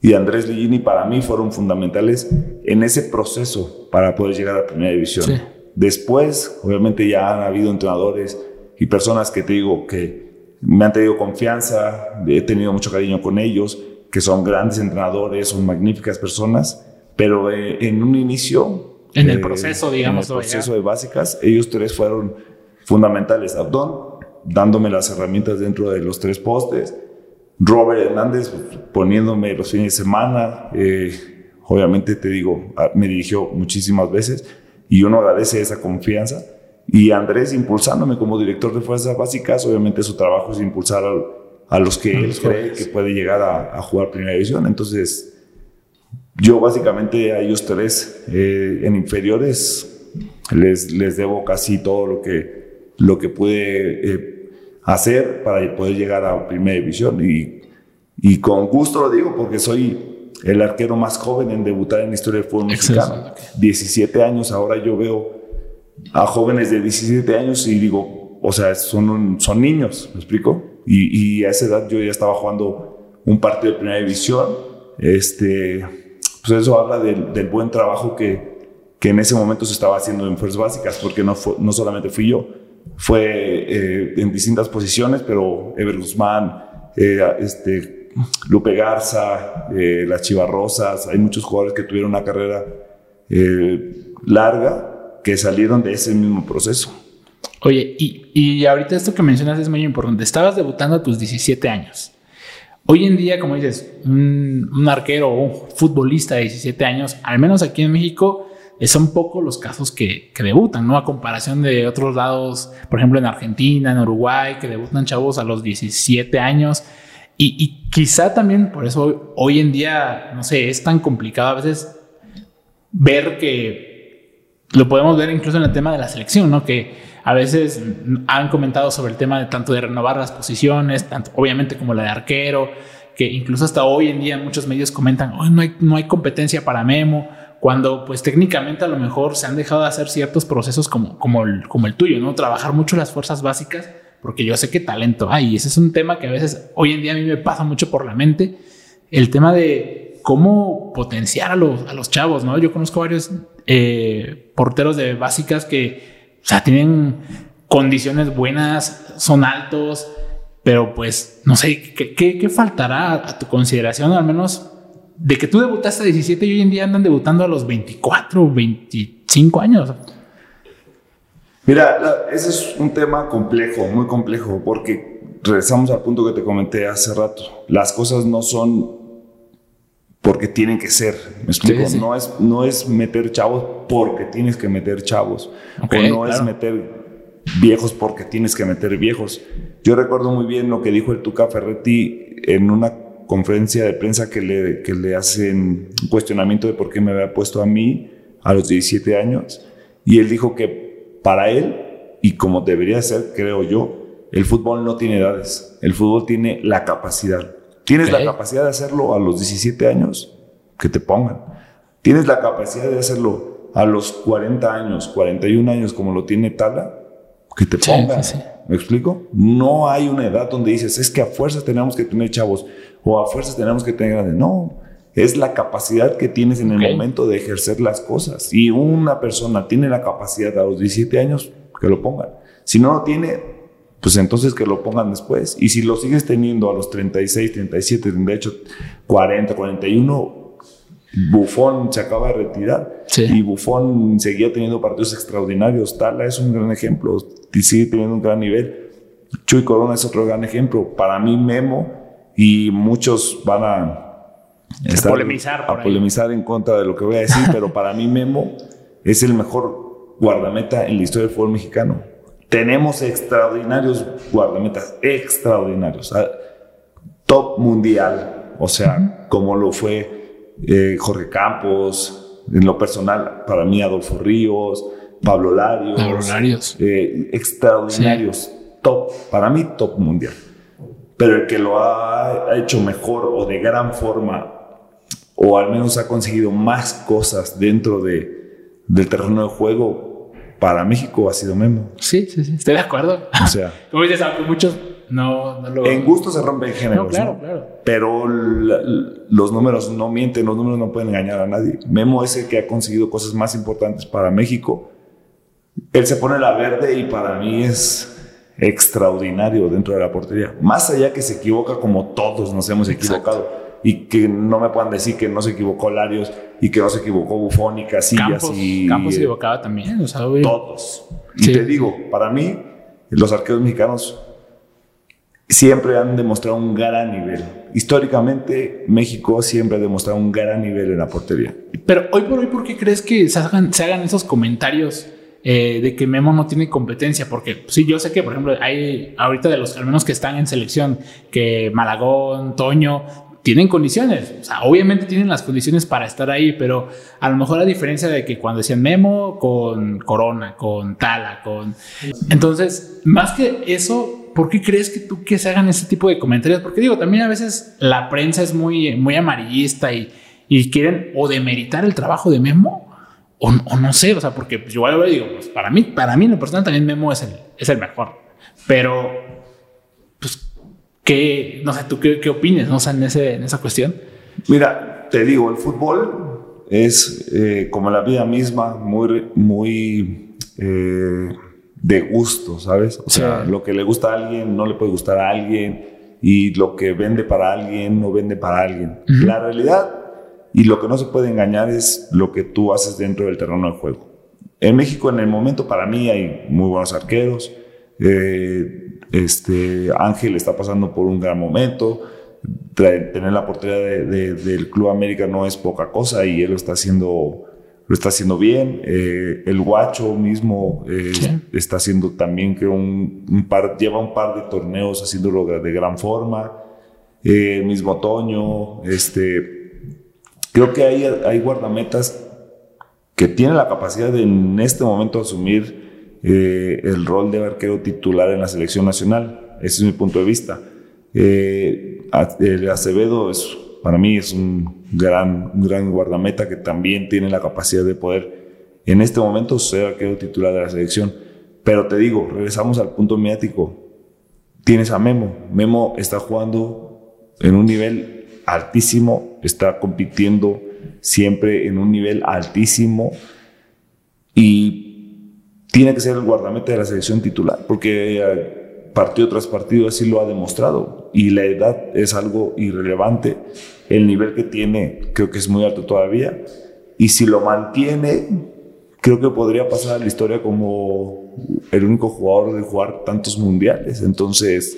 y Andrés Ligini, para mí fueron fundamentales en ese proceso para poder llegar a la primera división. Después, obviamente, ya han habido entrenadores y personas que te digo que me han tenido confianza, he tenido mucho cariño con ellos, que son grandes entrenadores, son magníficas personas, pero eh, en un inicio... En el eh, proceso, digamos. En el proceso de básicas, ellos tres fueron fundamentales. Abdón, dándome las herramientas dentro de los tres postes. Robert Hernández poniéndome los fines de semana. Eh, obviamente te digo, ah, me dirigió muchísimas veces y uno agradece esa confianza. Y Andrés impulsándome como director de fuerzas básicas, obviamente su trabajo es impulsar a, los que él cree que puede llegar a, jugar primera división. Entonces, yo básicamente a ellos tres eh, en inferiores les, les debo casi todo lo que lo que pude eh, hacer para poder llegar a primera división. Y, y con gusto lo digo porque soy el arquero más joven en debutar en la historia del fútbol mexicano. 17 años, ahora yo veo a jóvenes de 17 años y digo, o sea, son, son niños, ¿me explico? Y, a esa edad yo ya estaba jugando un partido de primera división. Este, pues eso habla del, del buen trabajo que, que, en ese momento se estaba haciendo en Fuerzas Básicas, porque no, no solamente fui yo, fue eh, en distintas posiciones, pero Ever Guzmán, eh, este, Lupe Garza, eh, las Chivarrosas, hay muchos jugadores que tuvieron una carrera larga que salieron de ese mismo proceso. Oye, y, y, ahorita esto que mencionas es muy importante. Estabas debutando a tus 17 años. Hoy en día, como dices, un, un, arquero o un futbolista de 17 años, al menos aquí en México, son pocos los casos que, que, debutan, ¿no? A comparación de otros lados, por ejemplo, en Argentina, en Uruguay, que debutan chavos a los 17 años. Y, y quizá también por eso hoy en día, no sé, es tan complicado a veces ver que lo podemos ver incluso en el tema de la selección, ¿no? Que a veces han comentado sobre el tema de tanto de renovar las posiciones, tanto obviamente como la de arquero, que incluso hasta hoy en día muchos medios comentan, hoy no hay, no hay competencia para Memo, cuando pues técnicamente a lo mejor se han dejado de hacer ciertos procesos como, como, el, como el tuyo, ¿no? Trabajar mucho las fuerzas básicas, porque yo sé que talento hay, y ese es un tema que a veces hoy en día a mí me pasa mucho por la mente, el tema de cómo potenciar a los, a los chavos, ¿no? Yo conozco varios eh, porteros de básicas que o sea, tienen condiciones buenas, son altos, pero pues no sé, ¿qué, qué, faltará a tu consideración, al menos de que tú debutaste a 17 y hoy en día andan debutando a los 24, 25 años? Mira, ese es un tema complejo, muy complejo, porque regresamos al punto que te comenté hace rato. Las cosas no son porque tienen que ser. ¿Me explico? No, es, no es meter chavos porque tienes que meter chavos. o no es meter viejos porque tienes que meter viejos. Yo recuerdo muy bien lo que dijo el Tuca Ferretti en una conferencia de prensa que le, que le hacen un cuestionamiento de por qué me había puesto a mí a los 17 años. Y él dijo que para él, y como debería ser, creo yo, el fútbol no tiene edades. El fútbol tiene la capacidad. Tienes la capacidad de hacerlo a los 17 años, que te pongan. Tienes la capacidad de hacerlo a los 40 años, 41 años, como lo tiene Tala, que te pongan. ¿Me explico? No hay una edad donde dices, es que a fuerzas tenemos que tener chavos o a fuerzas tenemos que tener grandes. No, es la capacidad que tienes en el momento de ejercer las cosas. Y una persona tiene la capacidad a los 17 años, que lo pongan. Si no lo tiene, pues entonces que lo pongan después. Y si lo sigues teniendo a los 36, 37, de hecho 40, 41, Bufón se acaba de retirar y Bufón seguía teniendo partidos extraordinarios. Tala es un gran ejemplo y sigue teniendo un gran nivel. Chuy Corona es otro gran ejemplo. Para mí, Memo y muchos van a, estar, polemizar, a polemizar en contra de lo que voy a decir, pero para mí, Memo es el mejor guardameta en la historia del fútbol mexicano. Tenemos extraordinarios guardametas, extraordinarios, ah, top mundial, o sea, como lo fue eh, Jorge Campos, en lo personal, para mí Adolfo Ríos, Pablo Larios, eh, extraordinarios, top, para mí top mundial. Pero el que lo ha hecho mejor o de gran forma, o al menos ha conseguido más cosas dentro de, del terreno de juego, para México ha sido Memo. Sí, sí, sí, estoy de acuerdo. O sea, como dices, aunque muchos no, no lo. En gusto se rompen géneros. No, claro, claro. Pero los números no mienten, los números no pueden engañar a nadie. Memo es el que ha conseguido cosas más importantes para México. Él se pone la verde y para mí es extraordinario dentro de la portería. Más allá que se equivoca como todos nos hemos equivocado y que no me puedan decir que no se equivocó Larios y que no se equivocó Bufón y Casillas Campos, y Campos se equivocaba también, o sea, todos. Y te digo, para mí los arqueros mexicanos siempre han demostrado un gran nivel. Históricamente México siempre ha demostrado un gran nivel en la portería. Pero hoy por hoy, ¿por qué crees que se hagan, se hagan esos comentarios? Eh, de que Memo no tiene competencia, porque sí, yo sé que, por ejemplo, hay ahorita de los al menos que están en selección, que Malagón, Toño, tienen condiciones. O sea, obviamente tienen las condiciones para estar ahí, pero a lo mejor la diferencia de que cuando decían Memo con Corona, con Tala, con... Entonces, más que eso, ¿por qué crees que tú que se hagan ese tipo de comentarios? Porque digo, también a veces la prensa es muy, muy amarillista y, y quieren o demeritar el trabajo de Memo o, no sé, o sea, porque yo digo, pues para mí, para mí en lo personal también Memo es el, es el mejor, pero ¿qué, no sé, tú qué, qué opines, no sé, en, ese, en esa cuestión? Mira, te digo, el fútbol es eh, como la vida misma, muy, muy eh, de gusto, ¿sabes? O sea, lo que le gusta a alguien no le puede gustar a alguien y lo que vende para alguien no vende para alguien. La realidad y lo que no se puede engañar es lo que tú haces dentro del terreno de juego. En México, en el momento, para mí hay muy buenos arqueros. Eh, este, Ángel está pasando por un gran momento. Tener la oportunidad del Club América no es poca cosa y él lo está haciendo, lo está haciendo bien. Eh, el Guacho mismo eh, está haciendo también, que un, par, lleva un par de torneos haciéndolo de gran forma. mismo Toño, este Creo que hay, hay guardametas que tienen la capacidad de en este momento asumir eh, el rol de arquero titular en la selección nacional. Ese es mi punto de vista. Eh, Acevedo es, para mí es un gran, un gran guardameta que también tiene la capacidad de poder en este momento ser arquero titular de la selección. Pero te digo, regresamos al punto mediático. Tienes a Memo. Memo está jugando en un nivel altísimo, está compitiendo siempre en un nivel altísimo y tiene que ser el guardameta de la selección titular, porque eh, partido tras partido así lo ha demostrado y la edad es algo irrelevante, el nivel que tiene creo que es muy alto todavía y si lo mantiene creo que podría pasar a la historia como el único jugador de jugar tantos mundiales, entonces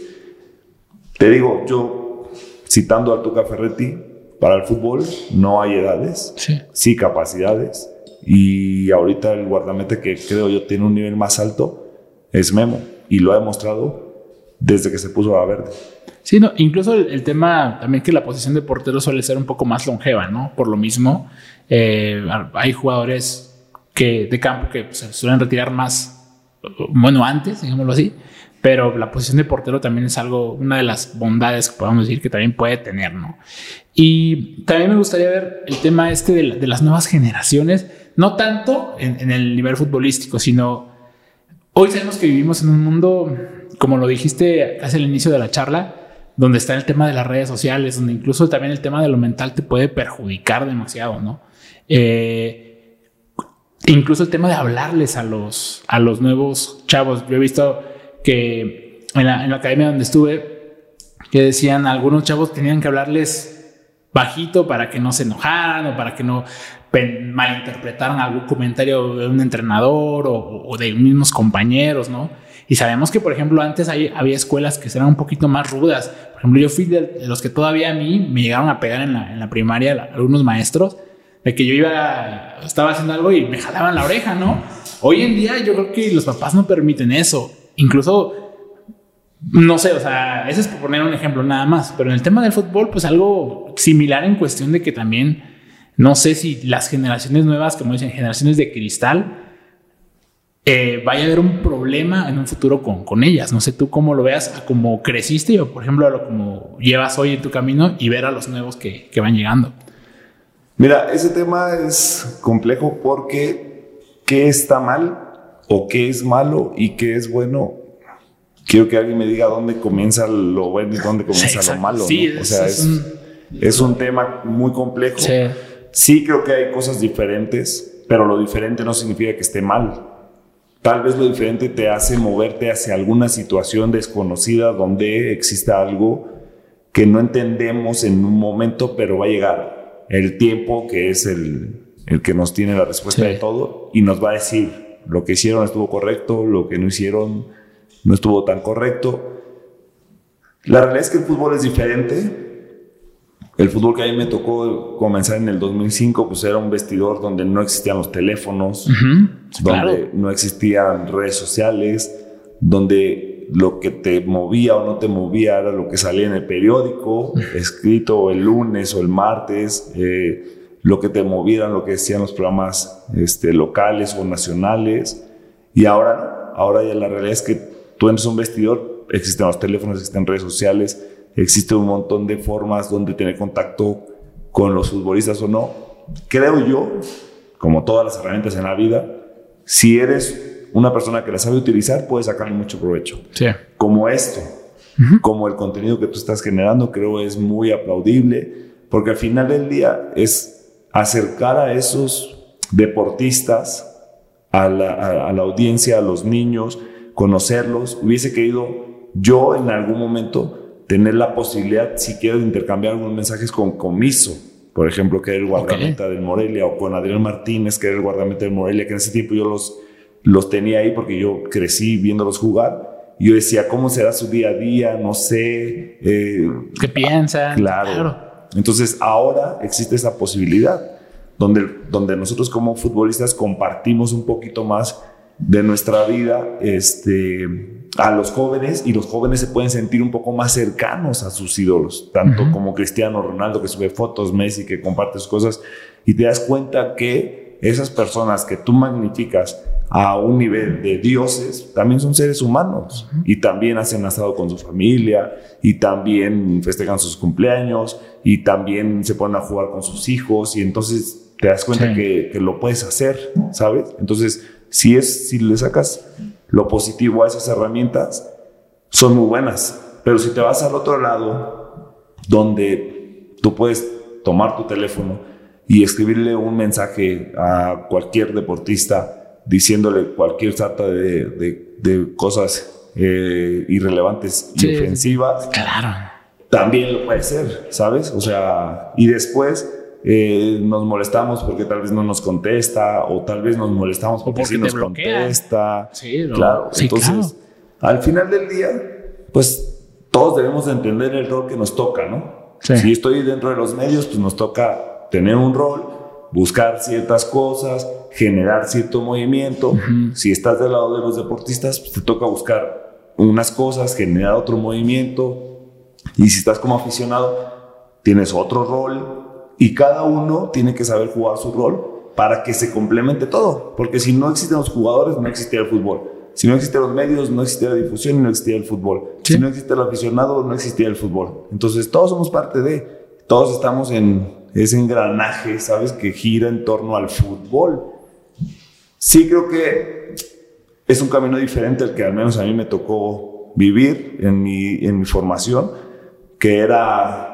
te digo, yo citando a Tuca Ferretti, para el fútbol no hay edades, sí. capacidades. Y ahorita el guardamete que creo yo tiene un nivel más alto es Memo. Y lo ha demostrado desde que se puso a verde. Sí, no, incluso el, tema también que la posición de portero suele ser un poco más longeva, ¿no? Por lo mismo, eh, hay jugadores que, de campo que se suelen retirar más, bueno, antes, digámoslo así, pero la posición de portero también es algo, una de las bondades que podemos decir que también puede tener, ¿no? Y también me gustaría ver el tema este de, las nuevas generaciones, no tanto en, el nivel futbolístico, sino hoy sabemos que vivimos en un mundo, como lo dijiste casi al inicio de la charla, donde está el tema de las redes sociales, donde incluso también el tema de lo mental te puede perjudicar demasiado, ¿no? Eh, incluso el tema de hablarles a los, a los nuevos chavos. Yo he visto que en la, academia donde estuve, que decían algunos chavos tenían que hablarles bajito para que no se enojaran o para que no malinterpretaran algún comentario de un entrenador o, de mismos compañeros, ¿no? Y sabemos que, por ejemplo, antes había escuelas que eran un poquito más rudas. Por ejemplo, yo fui de, los que todavía a mí me llegaron a pegar en la, en la primaria algunos maestros, de que yo iba, estaba haciendo algo y me jalaban la oreja, ¿no? Hoy en día yo creo que los papás no permiten eso incluso, no sé, o sea, ese es por poner un ejemplo nada más, pero en el tema del fútbol, pues algo similar en cuestión de que también, no sé si las generaciones nuevas, como dicen, generaciones de cristal, eh, vaya a haber un problema en un futuro con, con ellas. No sé tú cómo lo veas, a cómo creciste o, por ejemplo, a lo como llevas hoy en tu camino y ver a los nuevos que, que van llegando. Mira, ese tema es complejo porque ¿qué está mal o qué es malo y qué es bueno, quiero que alguien me diga dónde comienza lo bueno y dónde comienza lo malo. Sí, O sea, es, es, un... tema muy complejo. Sí. Creo que hay cosas diferentes, pero lo diferente no significa que esté mal. Tal vez lo diferente te hace moverte hacia alguna situación desconocida donde exista algo que no entendemos en un momento, pero va a llegar el tiempo que es el, el que nos tiene la respuesta de todo y nos va a decir, lo que hicieron estuvo correcto, lo que no hicieron no estuvo tan correcto. La realidad es que el fútbol es diferente. El fútbol que a mí me tocó comenzar en el 2005, pues era un vestidor donde no existían los teléfonos, donde no existían redes sociales, donde lo que te movía o no te movía era lo que salía en el periódico, escrito el lunes o el martes. Eh, lo que te movieran, lo que decían los programas este, locales o nacionales. Y ahora Ahora ya la realidad es que tú entras a un vestidor existen los teléfonos, existen redes sociales, existe un montón de formas donde tener contacto con los futbolistas o no. Creo yo, como todas las herramientas en la vida, si eres una persona que la sabe utilizar, puedes sacarle mucho provecho. Sí. Como esto, como el contenido que tú estás generando, creo es muy aplaudible, porque al final del día es acercar a esos deportistas, a la, a la audiencia, a los niños, conocerlos. Hubiese querido yo en algún momento tener la posibilidad, si quiero, de intercambiar algunos mensajes con Comiso, por ejemplo, que era el guardameta del Morelia, o con Adrián Martínez, que era el guardameta del Morelia, que en ese tiempo yo los, los tenía ahí porque yo crecí viéndolos jugar. Y yo decía, ¿cómo será su día a día? No sé. Eh, ¿Qué piensan? Claro. Entonces, ahora existe esa posibilidad donde, donde nosotros como futbolistas compartimos un poquito más de nuestra vida este, a los jóvenes y los jóvenes se pueden sentir un poco más cercanos a sus ídolos, tanto como Cristiano Ronaldo que sube fotos, Messi que comparte sus cosas y te das cuenta que esas personas que tú magnificas a un nivel de dioses también son seres humanos y también hacen asado con su familia y también festejan sus cumpleaños y también se ponen a jugar con sus hijos y entonces te das cuenta que, que, lo puedes hacer, ¿sabes? Entonces, si es, si le sacas lo positivo a esas herramientas, son muy buenas. Pero si te vas al otro lado, donde tú puedes tomar tu teléfono y escribirle un mensaje a cualquier deportista diciéndole cualquier trata de, de, cosas eh, irrelevantes y ofensivas, claro. también lo puede ser, ¿sabes? O sea, y después eh, nos molestamos porque tal vez no nos contesta o tal vez nos molestamos porque, sí nos contesta. Sí, claro. Entonces, al final del día, pues todos debemos entender el rol que nos toca, ¿no? Si estoy dentro de los medios, pues nos toca tener un rol, buscar ciertas cosas, generar cierto movimiento. Si estás del lado de los deportistas, pues te toca buscar unas cosas, generar otro movimiento. Y si estás como aficionado, tienes otro rol y cada uno tiene que saber jugar su rol para que se complemente todo, porque si no existen los jugadores, no existiría el fútbol. Si no existen los medios, no existiría la difusión y no existiría el fútbol. Si no existe el aficionado, no existiría el fútbol. Entonces todos somos parte de, todos estamos en ese engranaje, ¿sabes? Que gira en torno al fútbol. Sí creo que es un camino diferente al que al menos a mí me tocó vivir en mi, en mi formación, que era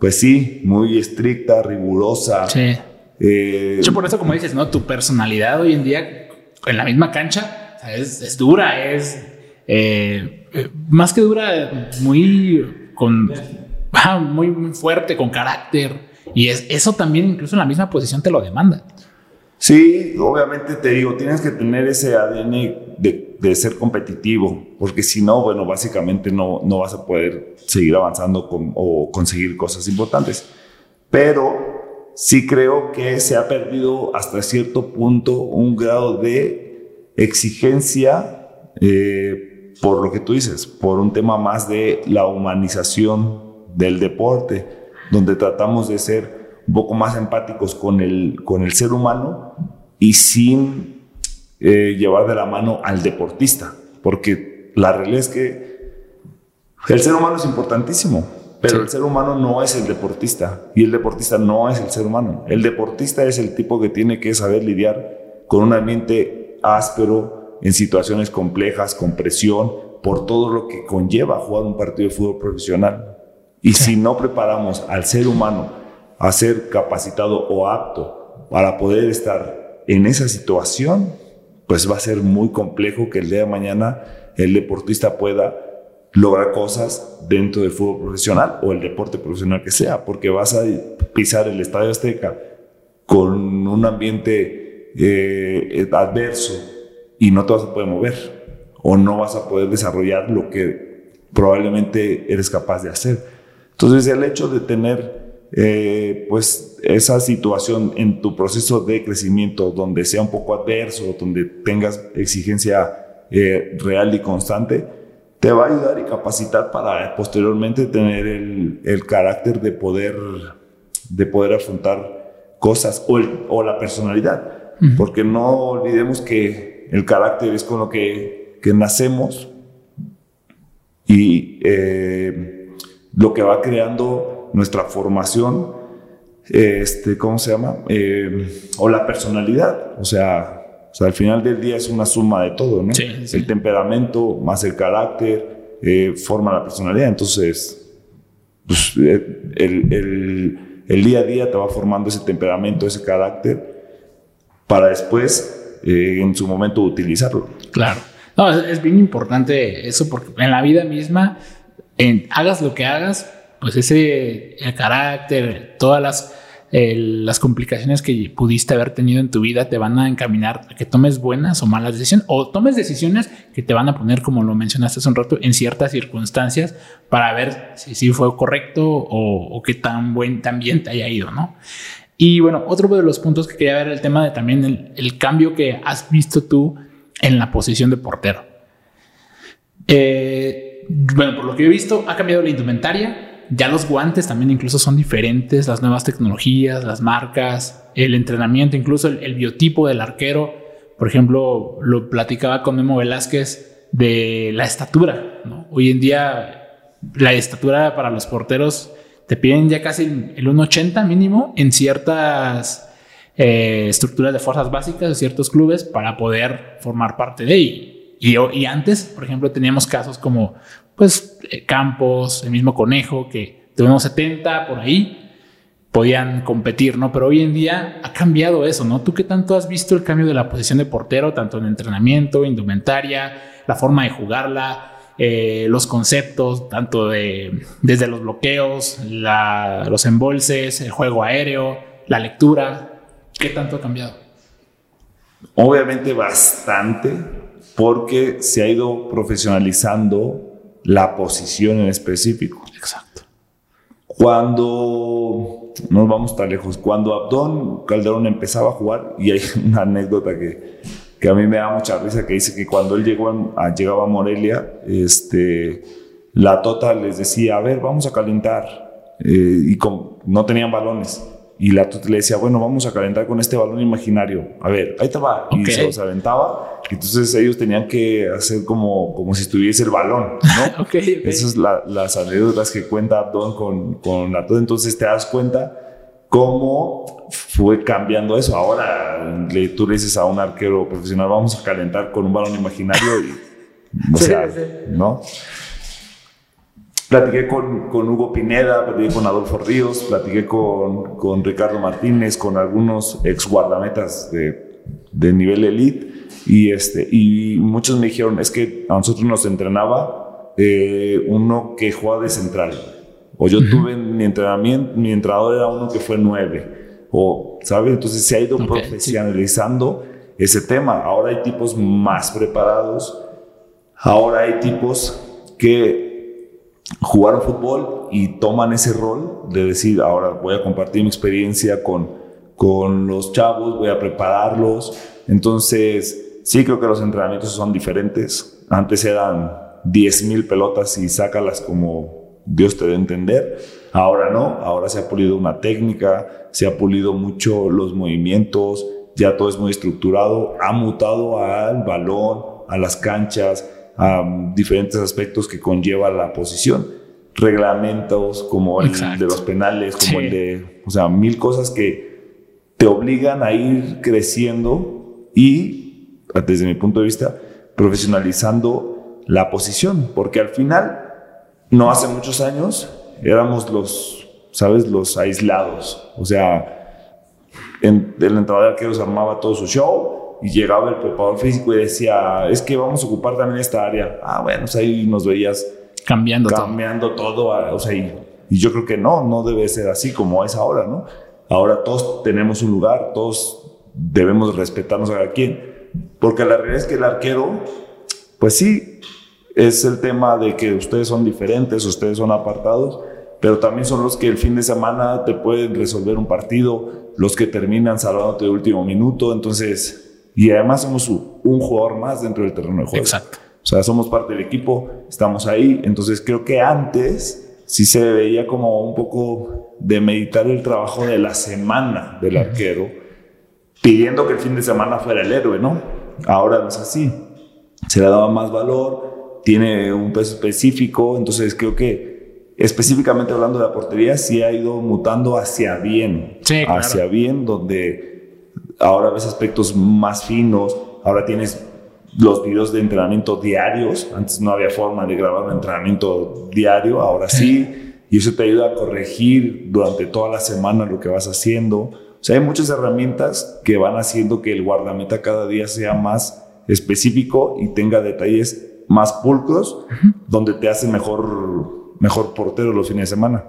pues sí, muy estricta, rigurosa. Sí. Eh, Yo por eso, como dices, ¿no? Tu personalidad hoy en día en la misma cancha es, dura, es eh, eh, más que dura, muy con ah, muy, muy fuerte, con carácter. Y es, eso también, incluso en la misma posición, te lo demanda. Sí, obviamente te digo, tienes que tener ese ADN de, de ser competitivo, porque si no, bueno, básicamente no, no vas a poder seguir avanzando o conseguir cosas importantes. Pero sí creo que se ha perdido hasta cierto punto un grado de exigencia eh, por lo que tú dices, por un tema más de la humanización del deporte, donde tratamos de ser un poco más empáticos con el, con el ser humano y sin eh, llevar de la mano al deportista, porque la realidad es que el ser humano es importantísimo, pero el ser humano no es el deportista y el deportista no es el ser humano. El deportista es el tipo que tiene que saber lidiar con un ambiente áspero, en situaciones complejas, con presión, por todo lo que conlleva jugar un partido de fútbol profesional. Y si no preparamos al ser humano a ser capacitado o apto para poder estar en esa situación, pues va a ser muy complejo que el día de mañana el deportista pueda lograr cosas dentro del fútbol profesional o el deporte profesional que sea, porque vas a pisar el Estadio Azteca con un ambiente eh, adverso y no te vas a poder mover o no vas a poder desarrollar lo que probablemente eres capaz de hacer. Entonces el hecho de tener eh, pues esa situación en tu proceso de crecimiento donde sea un poco adverso, donde tengas exigencia eh, real y constante, te va a ayudar y capacitar para posteriormente tener el, el carácter de poder, de poder afrontar cosas o, o la personalidad. Porque no olvidemos que el carácter es con lo que, que nacemos y eh, lo que va creando nuestra formación, este, ¿cómo se llama? Eh, o la personalidad, o sea, o sea, al final del día es una suma de todo, ¿no? El temperamento más el carácter eh, forma la personalidad, entonces pues, el, el, el, día a día te va formando ese temperamento, ese carácter, para después, en su momento, utilizarlo. Claro. No, es, bien importante eso porque en la vida misma, en, hagas lo que hagas, pues ese el carácter, todas las, las complicaciones que pudiste haber tenido en tu vida te van a encaminar a que tomes buenas o malas decisiones o tomes decisiones que te van a poner, como lo mencionaste hace un rato, en ciertas circunstancias para ver si, si fue correcto o, qué tan buen también te haya ido, ¿no? Y bueno, otro de los puntos que quería ver el tema de también el, el cambio que has visto tú en la posición de portero. Eh, bueno, por lo que he visto, ha cambiado la indumentaria. Ya los guantes también incluso son diferentes, las nuevas tecnologías, las marcas, el entrenamiento, incluso el, biotipo del arquero. Por ejemplo, lo platicaba con Memo Velázquez de la estatura. Hoy en día la estatura para los porteros te piden ya casi el 1,80 mínimo en ciertas eh, estructuras de fuerzas básicas de ciertos clubes para poder formar parte de y, y, antes, por ejemplo, teníamos casos como pues eh, Campos, el mismo Conejo, que tuvimos 70 por ahí, podían competir, ¿no? Pero hoy en día ha cambiado eso, ¿no? ¿Tú qué tanto has visto el cambio de la posición de portero, tanto en entrenamiento, indumentaria, la forma de jugarla? Eh, los conceptos, tanto de desde los bloqueos, los embolses, el juego aéreo, la lectura. ¿Qué tanto ha cambiado? Obviamente bastante, porque se ha ido profesionalizando la posición en específico. Exacto. Cuando nos vamos tan lejos, cuando Abdón Calderón empezaba a jugar, y hay una anécdota que, que a mí me da mucha risa, que dice que cuando él llegó a, llegaba a Morelia, este, la Tota les decía, a ver, vamos a calentar, eh, y no tenían balones. Y la le decía, bueno, vamos a calentar con este balón imaginario. A ver, ahí te va. Y se los aventaba. Entonces ellos tenían que hacer como, como si estuviese el balón, ¿no? okay, Esas son las anécdotas que cuenta Abdón con, con la Entonces te das cuenta cómo fue cambiando eso. Ahora le, tú le dices a un arquero profesional, vamos a calentar con un balón imaginario. Y, o sea, ¿no? Platiqué con, con, Hugo Pineda, platiqué con Adolfo Ríos, platiqué con, con Ricardo Martínez, con algunos ex guardametas de, de, nivel elite y, este, y muchos me dijeron, es que a nosotros nos entrenaba eh, uno que jugaba de central. O yo tuve mi entrenamiento, mi entrenador era uno que fue nueve. O, ¿sabes? Entonces se ha ido profesionalizando ese tema. Ahora hay tipos más preparados. Ahora hay tipos que jugaron fútbol y toman ese rol de decir, ahora voy a compartir mi experiencia con, con los chavos, voy a prepararlos. Entonces, sí creo que los entrenamientos son diferentes. Antes eran 10 mil pelotas y sácalas como Dios te dé entender. Ahora no, ahora se ha pulido una técnica, se ha pulido mucho los movimientos, ya todo es muy estructurado, ha mutado al balón, a las canchas, a diferentes aspectos que conlleva la posición. Reglamentos como el de los penales, como el de, o sea, mil cosas que te obligan a ir creciendo y, desde mi punto de vista, profesionalizando la posición, porque al final, no hace muchos años, éramos los, ¿sabes? Los aislados. O sea, en, el entrenador de arqueros armaba todo su show y llegaba el preparador físico y decía, es que vamos a ocupar también esta área. Ah, bueno, pues ahí nos veías cambiando, cambiando todo. o sea, y, yo creo que no, no debe ser así como es ahora, ¿no? Ahora todos tenemos un lugar, todos debemos respetarnos a cada quien, porque la realidad es que el arquero, pues sí, es el tema de que ustedes son diferentes, ustedes son apartados, pero también son los que el fin de semana te pueden resolver un partido, los que terminan salvándote de último minuto, entonces y además somos un jugador más dentro del terreno de juego. Exacto. O sea, somos parte del equipo, estamos ahí. Entonces creo que antes sí se veía como un poco de meditar el trabajo de la semana del arquero, pidiendo que el fin de semana fuera el héroe, ¿no? Ahora no es así. Se le daba más valor, tiene un peso específico, entonces creo que específicamente hablando de la portería, sí ha ido mutando hacia bien, hacia bien, donde ahora ves aspectos más finos, ahora tienes los videos de entrenamiento diarios, antes no había forma de grabar un entrenamiento diario, ahora sí, y eso te ayuda a corregir durante toda la semana lo que vas haciendo. O sea, hay muchas herramientas que van haciendo que el guardameta cada día sea más específico y tenga detalles más pulcros, donde te hace mejor, mejor portero los fines de semana.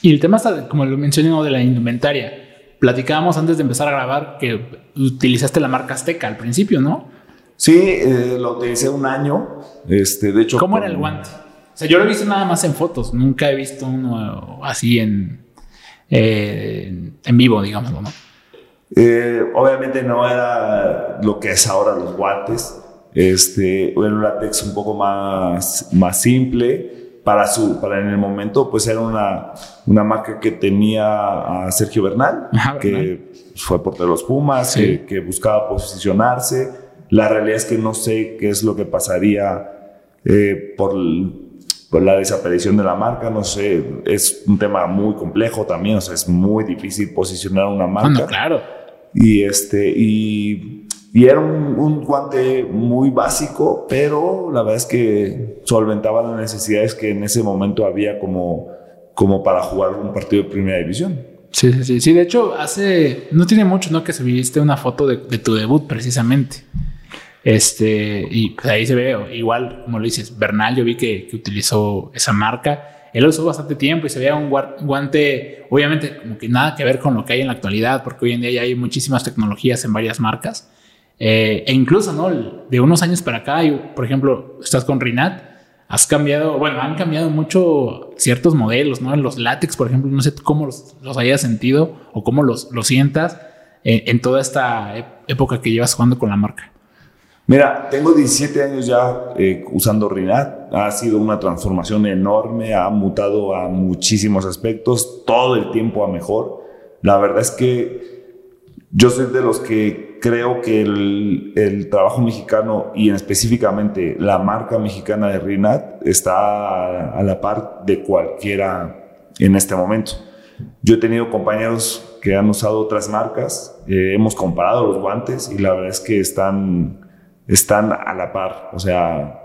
Y el tema está, como lo mencioné, de la indumentaria. Platicábamos antes de empezar a grabar que utilizaste la marca Azteca al principio, ¿no? Sí, eh, lo utilicé un año. Este, de hecho. ¿Cómo era el guante? O sea, yo lo he visto nada más en fotos. Nunca he visto uno así en, eh, en vivo, digamos, ¿no? Eh, obviamente no era lo que es ahora los guantes. Este, era un látex un poco más, más simple. Para, su, para en el momento, pues era una, una marca que tenía a Sergio Bernal, que fue portero de los Pumas, que, buscaba posicionarse. La realidad es que no sé qué es lo que pasaría eh, por, por, la desaparición de la marca, no sé, es un tema muy complejo también, o sea, es muy difícil posicionar una marca. claro. Y, este, y, y era un, guante muy básico, pero la verdad es que solventaba las necesidades que en ese momento había como, como para jugar un partido de primera división. Sí, sí, sí. De hecho, hace. No tiene mucho, ¿no? Que subiste una foto de, tu debut, precisamente. Este, y pues ahí se ve, igual, como lo dices, Bernal, yo vi que, que utilizó esa marca él lo usó bastante tiempo y se veía un guante, obviamente, como que nada que ver con lo que hay en la actualidad, porque hoy en día ya hay muchísimas tecnologías en varias marcas. Eh, e incluso, ¿no? De unos años para acá, por ejemplo, estás con Rinat, has cambiado, bueno, han cambiado mucho ciertos modelos, ¿no? Los látex, por ejemplo, no sé cómo los, hayas sentido o cómo los, los sientas en, en toda esta época que llevas jugando con la marca. Mira, tengo 17 años ya eh, usando Rinat. Ha sido una transformación enorme, ha mutado a muchísimos aspectos, todo el tiempo a mejor. La verdad es que yo soy de los que creo que el, trabajo mexicano y específicamente la marca mexicana de Rinat está a, la par de cualquiera en este momento. Yo he tenido compañeros que han usado otras marcas, eh, hemos comparado los guantes y la verdad es que están están a la par. O sea,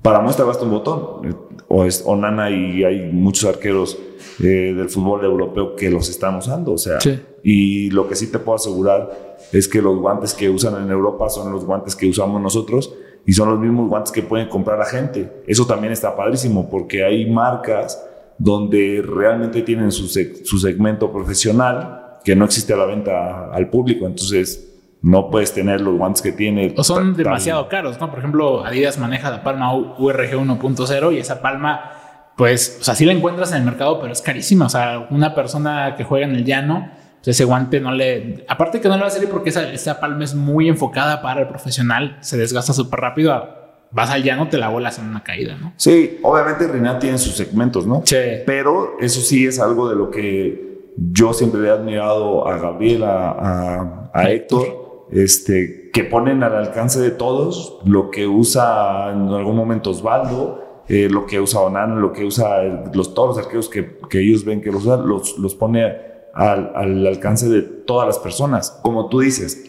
para muestra basta un botón. O es Onana y hay muchos arqueros eh, del fútbol europeo que los están usando. O sea, y lo que sí te puedo asegurar es que los guantes que usan en Europa son los guantes que usamos nosotros y son los mismos guantes que pueden comprar la gente. Eso también está padrísimo porque hay marcas donde realmente tienen su, su segmento profesional que no existe a la venta al público. Entonces, no puedes tener los guantes que tiene. O son demasiado caros, ¿no? Por ejemplo, Adidas maneja la palma URG 1.0 y esa palma, pues, o sea, sí la encuentras en el mercado, pero es carísima. O sea, una persona que juega en el llano, ese guante no le. Aparte que no le va a salir porque esa, esa palma es muy enfocada para el profesional, se desgasta súper rápido. Vas al llano, te la bolas en una caída, ¿no? Sí, obviamente Rinat tiene sus segmentos, ¿no? Sí. Pero eso sí es algo de lo que yo siempre le he admirado a Gabriel, a, a Héctor este, que ponen al alcance de todos lo que usa en algún momento Osvaldo, eh, lo que usa Onan, lo que usa los, todos los arqueros que, que, ellos ven que los usan, los, los pone al, al, alcance de todas las personas. Como tú dices,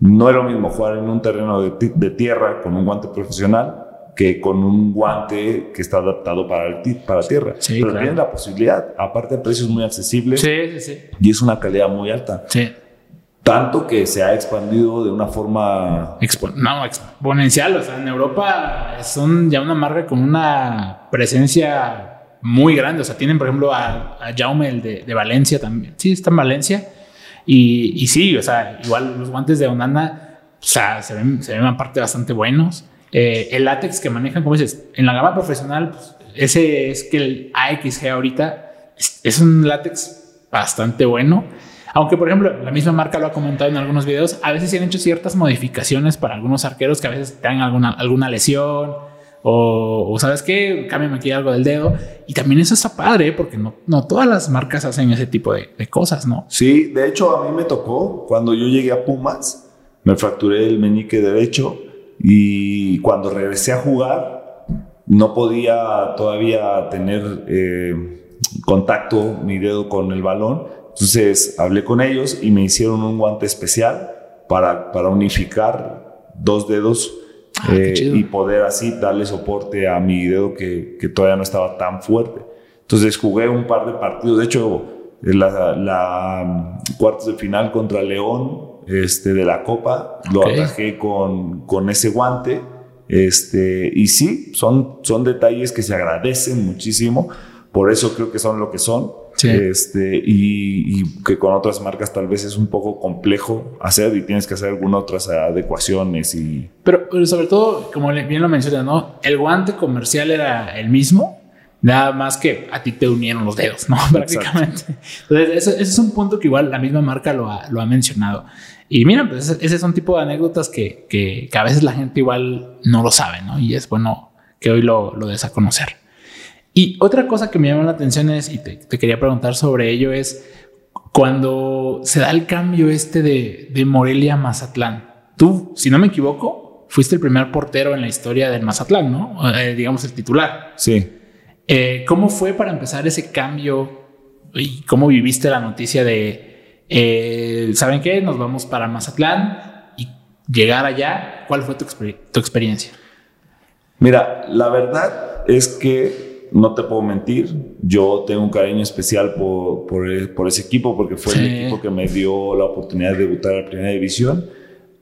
no es lo mismo jugar en un terreno de, de tierra con un guante profesional que con un guante que está adaptado para, el, para tierra. Sí, Pero tienen la posibilidad, aparte de precios muy accesibles. Sí, sí, sí. Y es una calidad muy alta. Sí. Tanto que se ha expandido de una forma... no, exponencial. O sea, en Europa son ya una marca con una presencia muy grande. O sea, tienen, por ejemplo, a, Jaume, el de, Valencia también. Sí, está en Valencia. Y, sí, o sea, igual los guantes de Onana, o sea, se ven, se ven aparte bastante buenos. Eh, el látex que manejan, como dices, en la gama profesional, pues, ese es que el AXG ahorita es un látex bastante bueno. Aunque, por ejemplo, la misma marca lo ha comentado en algunos videos, a veces se han hecho ciertas modificaciones para algunos arqueros que a veces tienen alguna, alguna lesión o, ¿sabes qué? Cámbiame aquí algo del dedo. Y también eso está padre porque no, no todas las marcas hacen ese tipo de, cosas, ¿no? Sí, de hecho a mí me tocó cuando yo llegué a Pumas, me fracturé el meñique derecho y cuando regresé a jugar no podía todavía tener eh, contacto mi dedo con el balón. Entonces hablé con ellos y me hicieron un guante especial para, para unificar dos dedos Ah, eh, y poder así darle soporte a mi dedo que, que todavía no estaba tan fuerte. Entonces jugué un par de partidos, de hecho la, la mm, cuartos de final contra León este, de la Copa lo Ok. atajé con, con ese guante. Este, y sí, son, son detalles que se agradecen muchísimo. Por eso creo que son lo que son. Sí. Este, y, y que con otras marcas tal vez es un poco complejo hacer y tienes que hacer algunas otras adecuaciones y Pero, pero sobre todo, como bien lo mencionas, ¿no? El guante comercial era el mismo, nada más que a ti te unieron los dedos, ¿no? Prácticamente. Entonces, ese es un punto que igual la misma marca lo ha, lo ha mencionado. Y mira, pues ese, ese es un tipo de anécdotas que, que, que a veces la gente igual no lo sabe, ¿no? Y es bueno que hoy lo, lo des a conocer. Y otra cosa que me llama la atención es, y te, te quería preguntar sobre ello, es cuando se da el cambio este de, de Morelia a Mazatlán. Tú, si no me equivoco, fuiste el primer portero en la historia del Mazatlán, ¿no? Eh, digamos el titular. sí. Eh, ¿Cómo fue para empezar ese cambio y cómo viviste la noticia de, eh, ¿saben qué? Nos vamos para Mazatlán y llegar allá. ¿Cuál fue tu, exper- tu experiencia? Mira, la verdad es que no te puedo mentir, yo tengo un cariño especial por, por, por ese equipo porque fue Sí. el equipo que me dio la oportunidad de debutar a la primera división,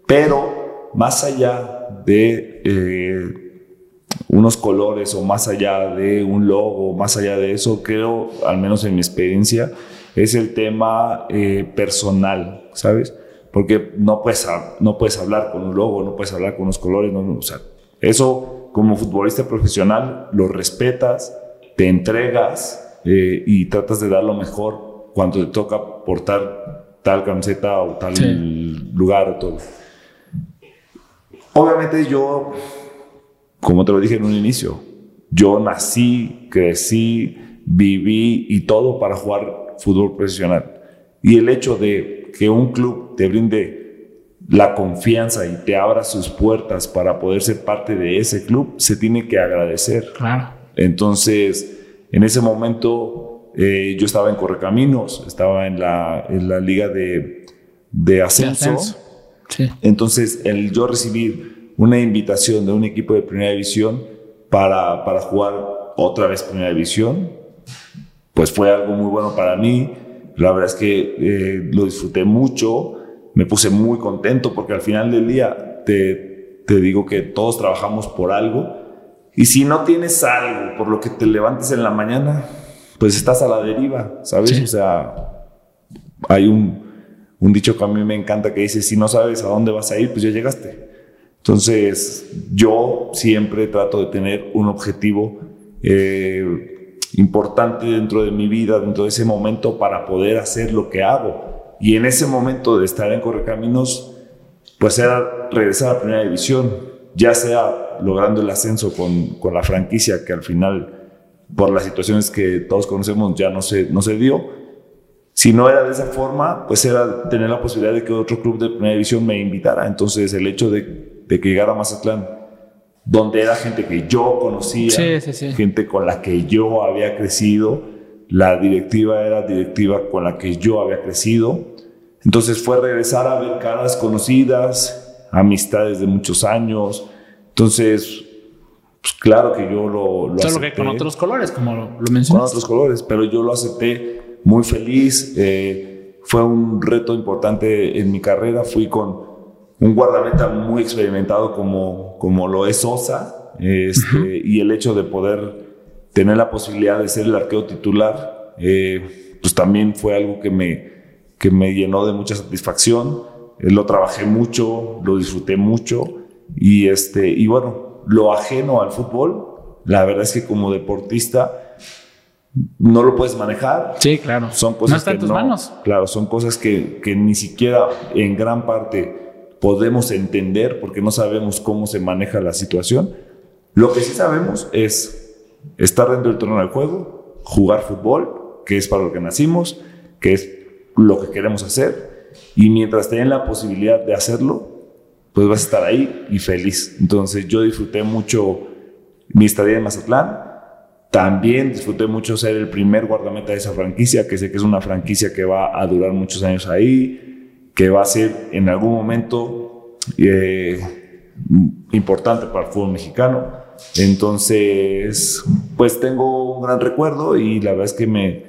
pero más allá de eh, unos colores o más allá de un logo, más allá de eso, creo, al menos en mi experiencia, es el tema eh, personal, ¿sabes? Porque no puedes, no puedes hablar con un logo, no puedes hablar con unos colores, no, no, o sea, eso como futbolista profesional lo respetas, te entregas eh, y tratas de dar lo mejor cuando te toca portar tal camiseta o tal Sí. lugar o todo. Obviamente yo, como te lo dije en un inicio, yo nací, crecí, viví y todo para jugar fútbol profesional. Y el hecho de que un club te brinde la confianza y te abra sus puertas para poder ser parte de ese club, se tiene que agradecer. Claro. Entonces, en ese momento eh, yo estaba en Correcaminos, estaba en la, en la liga de, de ascenso. ascenso. Sí. Entonces, el yo recibir una invitación de un equipo de primera división para, para jugar otra vez primera división, pues fue algo muy bueno para mí. La verdad es que eh, lo disfruté mucho, me puse muy contento porque al final del día te, te digo que todos trabajamos por algo y si no tienes algo por lo que te levantes en la mañana, pues estás a la deriva, ¿sabes? Sí. O sea, hay un, un dicho que a mí me encanta que dice, si no sabes a dónde vas a ir, pues ya llegaste. Entonces, yo siempre trato de tener un objetivo eh, importante dentro de mi vida, dentro de ese momento, para poder hacer lo que hago. Y en ese momento de estar en Correcaminos, pues era regresar a la primera división, ya sea logrando el ascenso con, con la franquicia, que al final, por las situaciones que todos conocemos, ya no se, no se dio. Si no era de esa forma, pues era tener la posibilidad de que otro club de primera división me invitara. Entonces, el hecho de, de que llegara a Mazatlán, donde era gente que yo conocía, Sí, sí, sí. gente con la que yo había crecido, la directiva era directiva con la que yo había crecido. Entonces fue regresar a ver caras conocidas, amistades de muchos años. Entonces, pues claro que yo lo, lo Solo que acepté con otros colores, como lo, lo con otros colores, pero yo lo acepté muy feliz. eh, fue un reto importante en mi carrera. Fui con un guardameta muy experimentado como, como lo es Sosa, este, y el hecho de poder tener la posibilidad de ser el arqueo titular, eh, pues también fue algo que me, que me llenó de mucha satisfacción. Eh, lo trabajé mucho, lo disfruté mucho, y, este, y bueno, lo ajeno al fútbol, la verdad es que como deportista no lo puedes manejar. Sí, claro. Son cosas no está que en tus no- manos. Claro, son cosas que, que ni siquiera en gran parte podemos entender porque no sabemos cómo se maneja la situación. Lo que sí sabemos es estar dentro del terreno del juego, jugar fútbol, que es para lo que nacimos, que es lo que queremos hacer, y mientras tengan la posibilidad de hacerlo, pues vas a estar ahí y feliz. Entonces yo disfruté mucho mi estadía en Mazatlán. También disfruté mucho ser el primer guardameta de esa franquicia, que sé que es una franquicia que va a durar muchos años ahí, que va a ser en algún momento eh, importante para el fútbol mexicano. Entonces, pues tengo un gran recuerdo y la verdad es que me,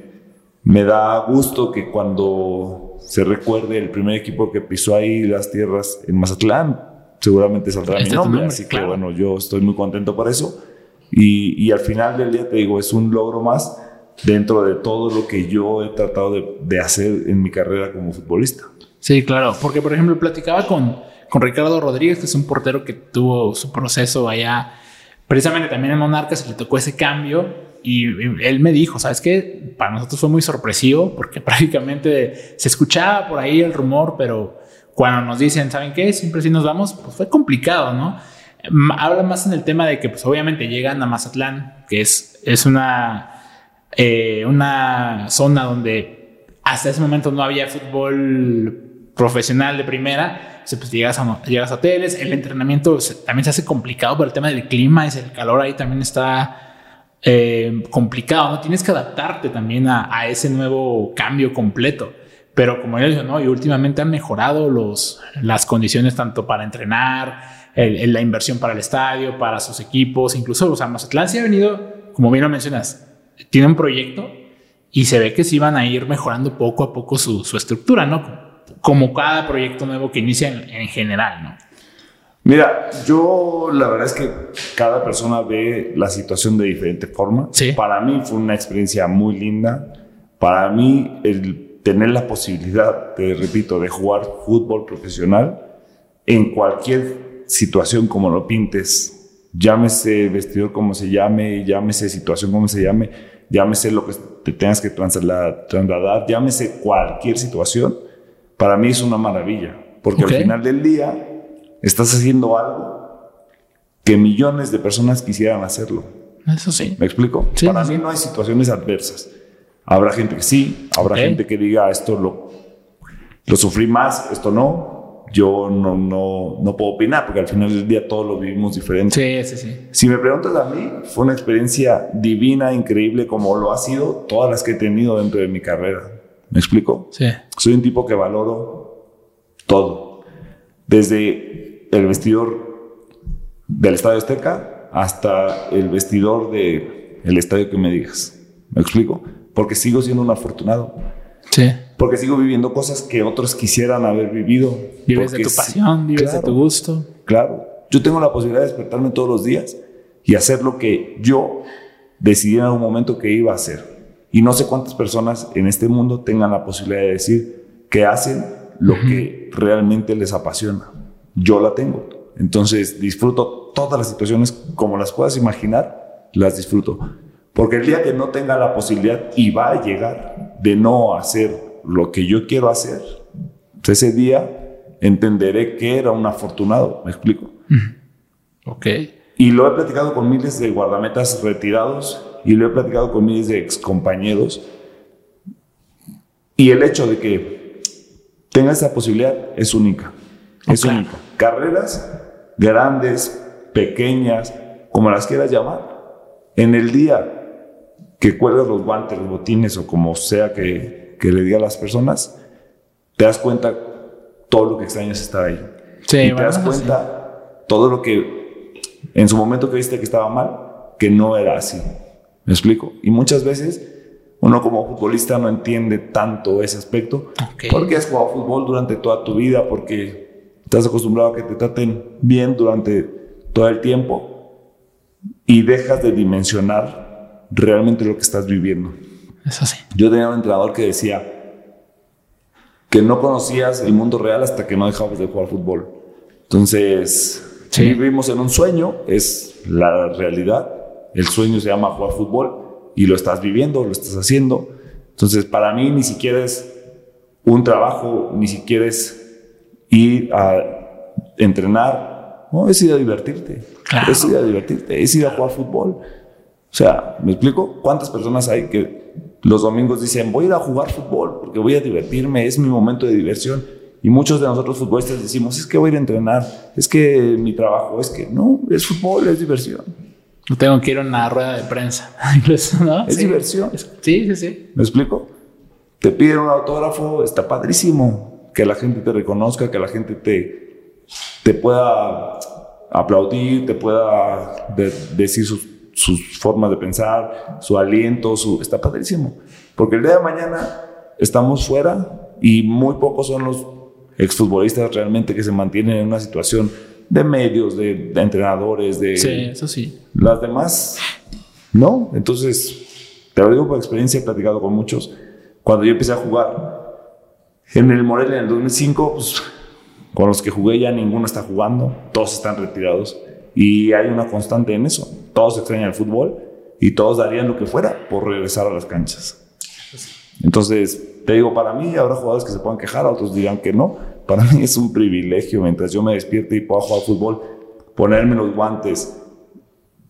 me da gusto que cuando se recuerde el primer equipo que pisó ahí las tierras en Mazatlán, seguramente saldrá mi nombre. así que bueno, yo estoy muy contento por eso. Y, y, al final del día te digo, es un logro más dentro de todo lo que yo he tratado de, de hacer en mi carrera como futbolista. Sí, claro, porque por ejemplo platicaba con, con Ricardo Rodríguez, que es un portero que tuvo su proceso allá, precisamente también en Monarcas, se le tocó ese cambio y él me dijo, ¿sabes qué? Para nosotros fue muy sorpresivo porque prácticamente se escuchaba por ahí el rumor, pero cuando nos dicen, ¿saben qué? Siempre sí nos vamos, pues fue complicado, ¿no? Habla más en el tema de que pues obviamente llegan a Mazatlán, que es, es una, eh, una zona donde hasta ese momento no había fútbol profesional de primera, pues llegas a, llegas a hoteles, el entrenamiento también se hace complicado por el tema del clima, es el calor ahí también está eh, complicado, ¿no? Tienes que adaptarte también a, ese nuevo cambio completo. Pero como yo digo, ¿no? Y últimamente han mejorado los, las condiciones tanto para entrenar, la inversión para el estadio, para sus equipos, incluso, o sea, Mazatlán se ha venido, como bien lo mencionas, tiene un proyecto y se ve que sí van a ir mejorando poco a poco su, su estructura, ¿no? Como cada proyecto nuevo que inicia en, en general, ¿no? Mira, yo la verdad es que cada persona ve la situación de diferente forma. Para mí fue una experiencia muy linda. Para mí el tener la posibilidad, te repito, de jugar fútbol profesional en cualquier situación como lo pintes, llámese vestidor como se llame, llámese situación como se llame, llámese lo que te tengas que trasladar, trasladar llámese cualquier situación, para mí es una maravilla, porque al final del día Estás haciendo algo que millones de personas quisieran hacerlo. Eso sí. ¿Me explico? Para mí no hay situaciones adversas. Habrá gente que sí, habrá gente que diga esto lo, lo sufrí más, esto no. Yo no, no, no puedo opinar porque al final del día todo lo vivimos diferente. Sí, sí, sí. Si me preguntas a mí, fue una experiencia divina, increíble, como lo ha sido todas las que he tenido dentro de mi carrera. ¿Me explico? Sí. Soy un tipo que valoro todo. Desde el vestidor del Estadio Azteca hasta el vestidor del el estadio que me digas. ¿Me explico? Porque sigo siendo un afortunado. Sí. Porque sigo viviendo cosas que otros quisieran haber vivido. Vives de tu pasión, vives de tu gusto. Claro. Yo tengo la posibilidad de despertarme todos los días y hacer lo que yo decidí en algún momento que iba a hacer. Y no sé cuántas personas en este mundo tengan la posibilidad de decir que hacen lo que realmente les apasiona yo la tengo. Entonces disfruto todas las situaciones como las puedas imaginar, las disfruto. Porque el día que no tenga la posibilidad y va a llegar de no hacer lo que yo quiero hacer, ese día entenderé que era un afortunado, ¿me explico? Ok. Y lo he platicado con miles de guardametas retirados y lo he platicado con miles de excompañeros. Y el hecho de que tenga esa posibilidad es única. Es único. Carreras grandes, pequeñas, como las quieras llamar. En el día que cuelgas los guantes, los botines o como sea que, que le diga a las personas, te das cuenta todo lo que extrañas estar ahí. Sí, y te das cuenta todo lo que en su momento creíste que estaba mal, que no era así. ¿Me explico? Y muchas veces uno como futbolista no entiende tanto ese aspecto porque has jugado fútbol durante toda tu vida, porque estás acostumbrado a que te traten bien durante todo el tiempo y dejas de dimensionar realmente lo que estás viviendo. Es así. Yo tenía un entrenador que decía que no conocías el mundo real hasta que no dejabas de jugar fútbol. Entonces, vivimos en un sueño, es la realidad. El sueño se llama jugar fútbol y lo estás viviendo, lo estás haciendo. Entonces, para mí ni siquiera es un trabajo, ni siquiera es ir a entrenar. No, es ir a divertirte. Es ir a divertirte, es ir a jugar fútbol. O sea, ¿me explico? ¿Cuántas personas hay que los domingos dicen, voy a ir a jugar fútbol porque voy a divertirme, es mi momento de diversión? Y muchos de nosotros futbolistas decimos, es que voy a ir a entrenar, es que mi trabajo, es que no, es fútbol, es diversión. No tengo que ir a una rueda de prensa. Incluso, ¿no? Es diversión. Sí, sí, sí. ¿Me explico? Te piden un autógrafo, está padrísimo. Que la gente te reconozca, que la gente te, te pueda aplaudir, te pueda decir sus, sus, formas de pensar, su aliento, su, está padrísimo. Porque el día de mañana estamos fuera y muy pocos son los exfutbolistas realmente que se mantienen en una situación de medios, de, entrenadores, de... Sí, eso sí. Las demás, no. Entonces, te lo digo por experiencia, he platicado con muchos. Cuando yo empecé a jugar en el Morelia en el 2005, pues, con los que jugué ya ninguno está jugando, todos están retirados. Y hay una constante en eso. Todos extrañan el fútbol y todos darían lo que fuera por regresar a las canchas. Entonces, te digo, para mí habrá jugadores que se puedan quejar, otros dirán que no. Para mí es un privilegio mientras yo me despierte y pueda jugar fútbol, ponerme los guantes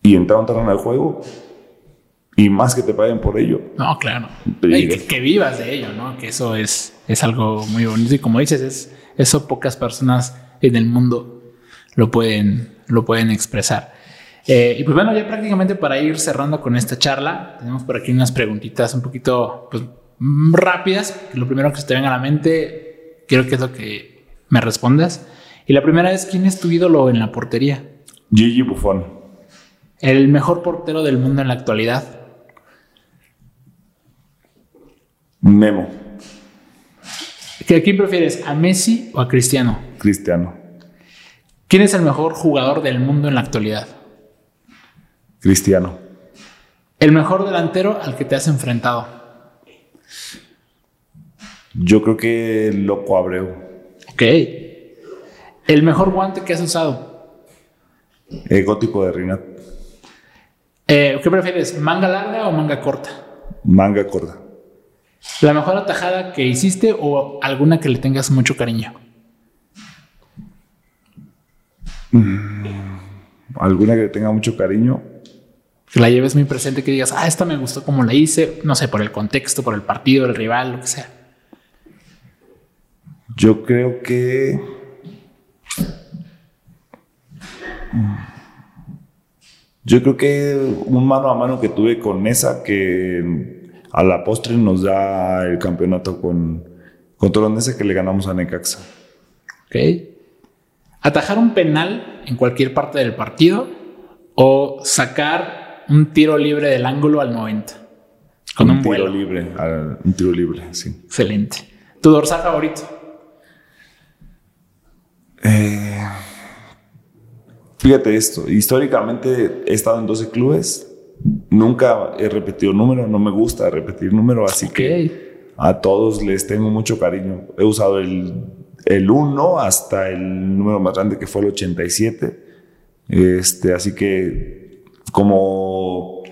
y entrar a un terreno de juego. Y más que te paguen por ello. No, claro. que, vivas de ello, ¿no? Que eso es, es algo muy bonito. Y como dices, es, eso pocas personas en el mundo lo pueden, lo pueden expresar. Eh, y pues bueno, ya prácticamente para ir cerrando con esta charla, tenemos por aquí unas preguntitas un poquito pues, rápidas. Lo primero que se te venga a la mente, quiero que es lo que me respondas. Y la primera es, ¿quién es tu ídolo en la portería? Gigi Buffon. El mejor portero del mundo en la actualidad. Memo. ¿A quién prefieres, a Messi o a Cristiano? Cristiano. ¿Quién es el mejor jugador del mundo en la actualidad? Cristiano. El mejor delantero al que te has enfrentado. Yo creo que Loco Abreu. Ok. ¿El mejor guante que has usado? El gótico de Rinat. Eh, ¿Qué prefieres, manga larga o manga corta? Manga corta. ¿La mejor atajada que hiciste o alguna que le tengas mucho cariño? Mm, alguna que le tenga mucho cariño que la lleves muy presente, que digas, ah, esta me gustó como la hice, no sé, por el contexto, por el partido, el rival, lo que sea. Yo creo que... Yo creo que un mano a mano que tuve con esa, que a la postre nos da el campeonato con, con Toronesa que le ganamos a Necaxa. Ok. Atajar un penal en cualquier parte del partido o sacar un tiro libre del ángulo al 90. Con un, tiro libre, un tiro libre, sí. Excelente. ¿Tu dorsal favorito? Eh, fíjate esto, históricamente he estado en 12 clubes, nunca he repetido número, no me gusta repetir número, así que a todos les tengo mucho cariño. He usado el, el 1 hasta el número más grande que fue el 87. Este, así que como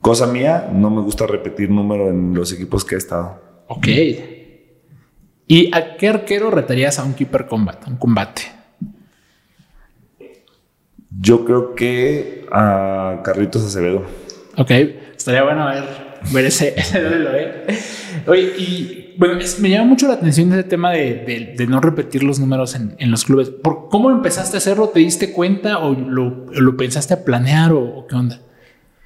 cosa mía, no me gusta repetir número en los equipos que he estado. Ok. ¿Y a qué arquero retarías a un keeper combate, un combate? Yo creo que a Carlitos Acevedo. Ok, estaría bueno ver, ver ese, ese ¿eh? Oye, y bueno, me llama mucho la atención ese tema de, no repetir los números en, los clubes. ¿Por cómo empezaste a hacerlo? ¿Te diste cuenta o lo, pensaste a planear o, qué onda?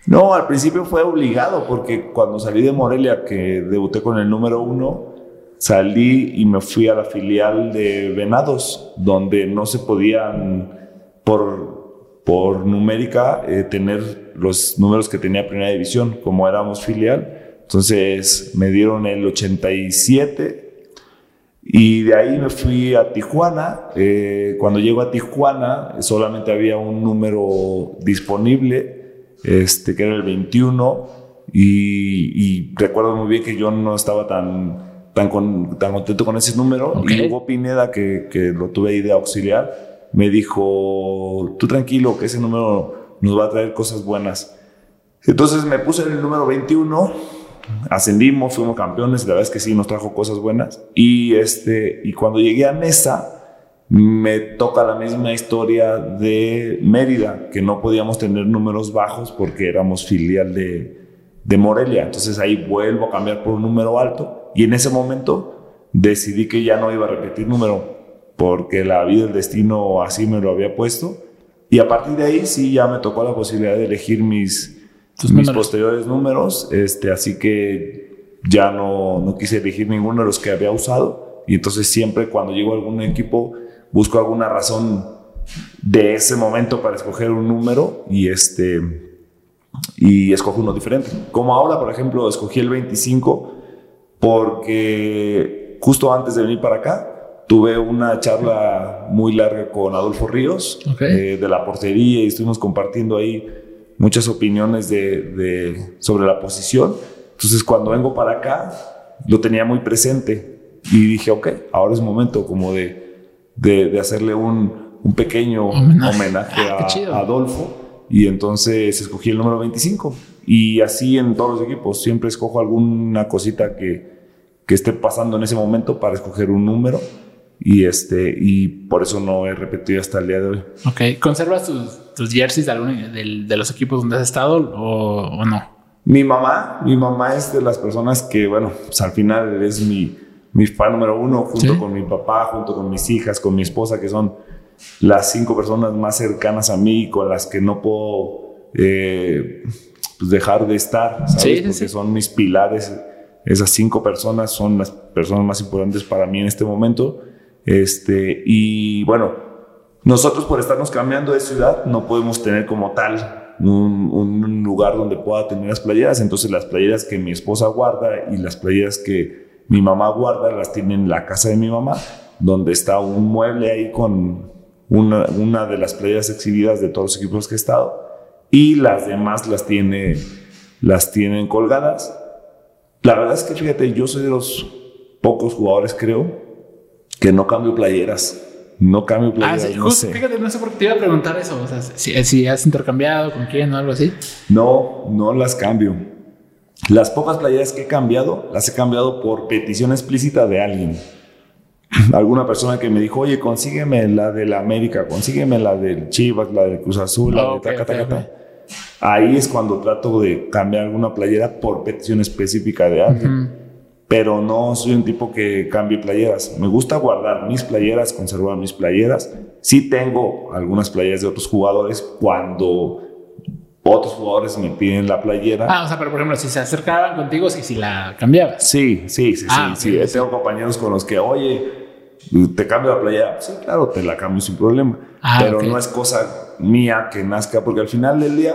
No, al principio fue obligado porque cuando salí de Morelia, que debuté con el número uno, salí y me fui a la filial de Venados, donde no se podían, por, por numérica, eh, tener los números que tenía Primera División, como éramos filial entonces me dieron el 87 y de ahí me fui a Tijuana. Eh, cuando llego a Tijuana solamente había un número disponible, este, que era el 21. Y, recuerdo muy bien que yo no estaba tan, tan, tan contento con ese número. Y Hugo Pineda, que, que lo tuve ahí de auxiliar, me dijo, tú tranquilo, que ese número nos va a traer cosas buenas. Entonces me puse en el número 21 ascendimos, fuimos campeones, la verdad es que sí nos trajo cosas buenas. Y, este, y cuando llegué a Mesa, me toca la misma historia de Mérida, que no podíamos tener números bajos porque éramos filial de, de Morelia. Entonces ahí vuelvo a cambiar por un número alto y en ese momento decidí que ya no iba a repetir número porque la vida, el destino así me lo había puesto Y a partir de ahí sí ya me tocó la posibilidad de elegir mis, mis posteriores números, este, así que ya no, no quise elegir ninguno de los que había usado. Y entonces siempre cuando llego a algún equipo busco alguna razón de ese momento para escoger un número y este y escojo uno diferente. Como ahora, por ejemplo, escogí el 25 porque justo antes de venir para acá tuve una charla muy larga con Adolfo Ríos eh, de la portería y estuvimos compartiendo ahí muchas opiniones de, sobre la posición. Entonces, cuando vengo para acá, lo tenía muy presente y dije, ok, ahora es momento como de, de, hacerle un, un pequeño homenaje, ah, a, Adolfo. Y entonces escogí el número 25. Y así en todos los equipos, siempre escojo alguna cosita que, que esté pasando en ese momento para escoger un número y este y por eso no he repetido hasta el día de hoy. Ok, ¿conservas tus, tus jerseys de, de, los equipos donde has estado o, no? Mi mamá, mi mamá es de las personas que, bueno, pues al final es mi, mi fan número uno, junto con mi papá, junto con mis hijas, con mi esposa, que son las cinco personas más cercanas a mí, con las que no puedo eh, pues dejar de estar, ¿sabes? Porque son mis pilares. Esas cinco personas son las personas más importantes para mí en este momento. Este, y bueno, nosotros por estarnos cambiando de ciudad no podemos tener como tal un, lugar donde pueda tener las playeras. Entonces las playeras que mi esposa guarda y las playeras que mi mamá guarda las tiene en la casa de mi mamá, donde está un mueble ahí con una, una de las playeras exhibidas de todos los equipos que he estado. Y las demás las tiene, las tienen colgadas. La verdad es que fíjate, yo soy de los pocos jugadores, creo, que no cambio playeras. No cambio playeras. Ah, no sé. Fíjate, no sé por qué te iba a preguntar eso. O sea, si, has intercambiado con quién o algo así. No, no las cambio. Las pocas playeras que he cambiado, las he cambiado por petición explícita de alguien. Alguna persona que me dijo, oye, consígueme la de la América, consígueme la del Chivas, la del Cruz Azul, la de taca, Ahí es cuando trato de cambiar alguna playera por petición específica de alguien pero no soy un tipo que cambie playeras. Me gusta guardar mis playeras, conservar mis playeras. Sí tengo algunas playeras de otros jugadores cuando otros jugadores me piden la playera. Ah, o sea, pero por ejemplo, si se acercaban contigo, si, si la cambiabas. Sí, sí, sí, ah, sí, sí. Tengo compañeros con los que, oye, te cambio la playera. Sí, claro, te la cambio sin problema. Ah, pero no es cosa mía que nazca, porque al final del día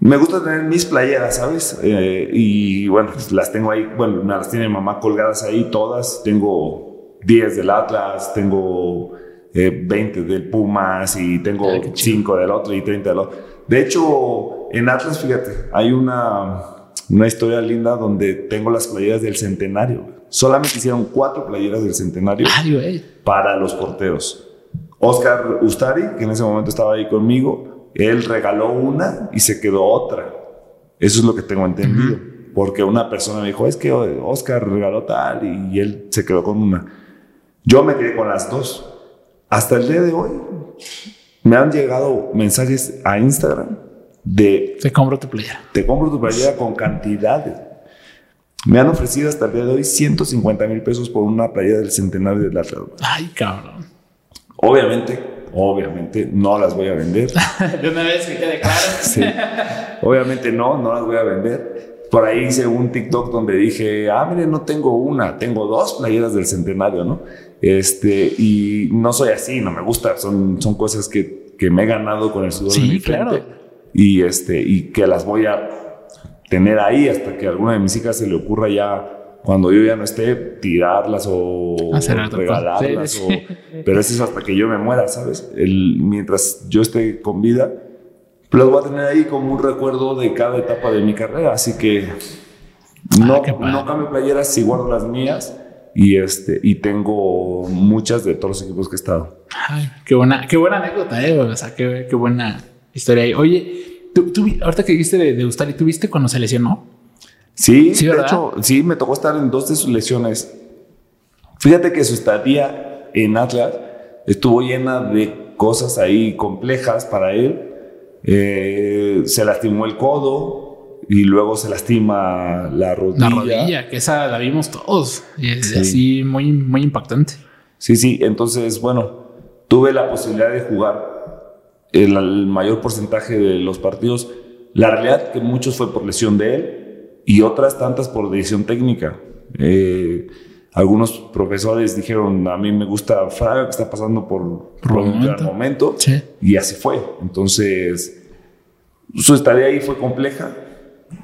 me gusta tener mis playeras, ¿sabes? Eh, y bueno, pues, las tengo ahí, bueno, las tiene mamá colgadas ahí todas. Tengo 10 del Atlas, tengo 20 eh, del Pumas y tengo 5 del otro y 30 del otro. De hecho, en Atlas, fíjate, hay una, una historia linda donde tengo las playeras del centenario. Solamente hicieron cuatro playeras del centenario para los porteros. Oscar Ustari, que en ese momento estaba ahí conmigo, él regaló una y se quedó otra. Eso es lo que tengo entendido. Porque una persona me dijo, es que Oscar regaló tal y, él se quedó con una. Yo me quedé con las dos. Hasta el día de hoy me han llegado mensajes a Instagram de... Te compro tu playera. Te compro tu playera con cantidades. Me han ofrecido hasta el día de hoy 150 mil pesos por una playera del centenario del Atlas. Ay, cabrón. Obviamente Obviamente no las voy a vender. de una vez que quede claro. sí. Obviamente no, no las voy a vender. Por ahí hice un TikTok donde dije, ah, mire, no tengo una, tengo dos playeras del centenario, ¿no? Este, y no soy así, no me gusta, son, son cosas que, que me he ganado con el sudor de mi frente. Y, este, y que las voy a tener ahí hasta que a alguna de mis hijas se le ocurra ya cuando yo ya no esté, tirarlas o regalarlas. pero eso es hasta que yo me muera, ¿sabes? El, mientras yo esté con vida, las voy a tener ahí como un recuerdo de cada etapa de mi carrera. Así que no, ah, no cambio playeras si guardo las mías. Y, este, y tengo muchas de todos los equipos que he estado. Ay, qué buena, qué buena anécdota, ¿eh? O sea, qué, qué buena historia ahí. Oye, tú, tú, ahorita que dijiste de, de Ustari, ¿tú viste cuando se lesionó? Sí, sí de hecho, sí, me tocó estar en dos de sus lesiones. Fíjate que su estadía en Atlas estuvo llena de cosas ahí complejas para él. Eh, se lastimó el codo y luego se lastima la rodilla. La rodilla, que esa la vimos todos. Y es así muy, muy impactante. Sí, sí. Entonces, bueno, tuve la posibilidad de jugar el, mayor porcentaje de los partidos, la realidad que muchos fue por lesión de él y otras tantas por decisión técnica. Eh, algunos profesores dijeron, a mí me gusta Fraga, que está pasando por, por un gran momento. Y así fue. Entonces, su estadía ahí fue compleja.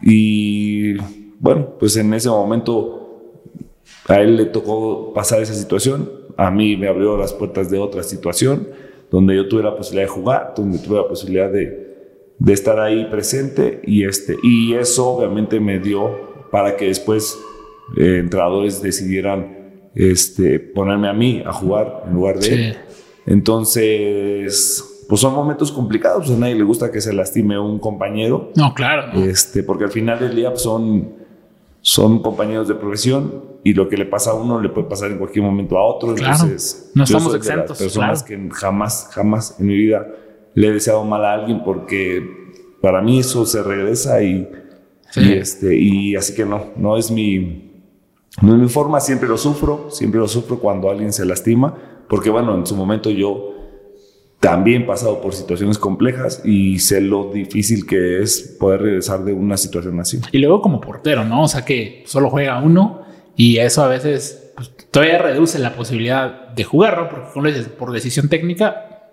Y bueno, pues en ese momento a él le tocó pasar esa situación. A mí me abrió las puertas de otra situación, donde yo tuve la posibilidad de jugar, donde tuve la posibilidad de, de estar ahí presente. Y, este, y eso obviamente me dio para que después eh, entrenadores decidieran este, ponerme a mí a jugar en lugar de él. Entonces, pues son momentos complicados, a nadie le gusta que se lastime un compañero. No, claro. Este, porque al final del día pues, son, son compañeros de profesión y lo que le pasa a uno le puede pasar en cualquier momento a otro. Entonces, no estamos exentos. personas que jamás, jamás en mi vida le he deseado mal a alguien porque para mí eso se regresa y, y, este, y así que no, no es mi, no es mi forma, siempre lo sufro, siempre lo sufro cuando alguien se lastima, porque bueno, en su momento yo también pasado por situaciones complejas y sé lo difícil que es poder regresar de una situación así. Y luego como portero, ¿no? O sea que solo juega uno y eso a veces pues, todavía reduce la posibilidad de jugar, ¿no? Porque por decisión técnica,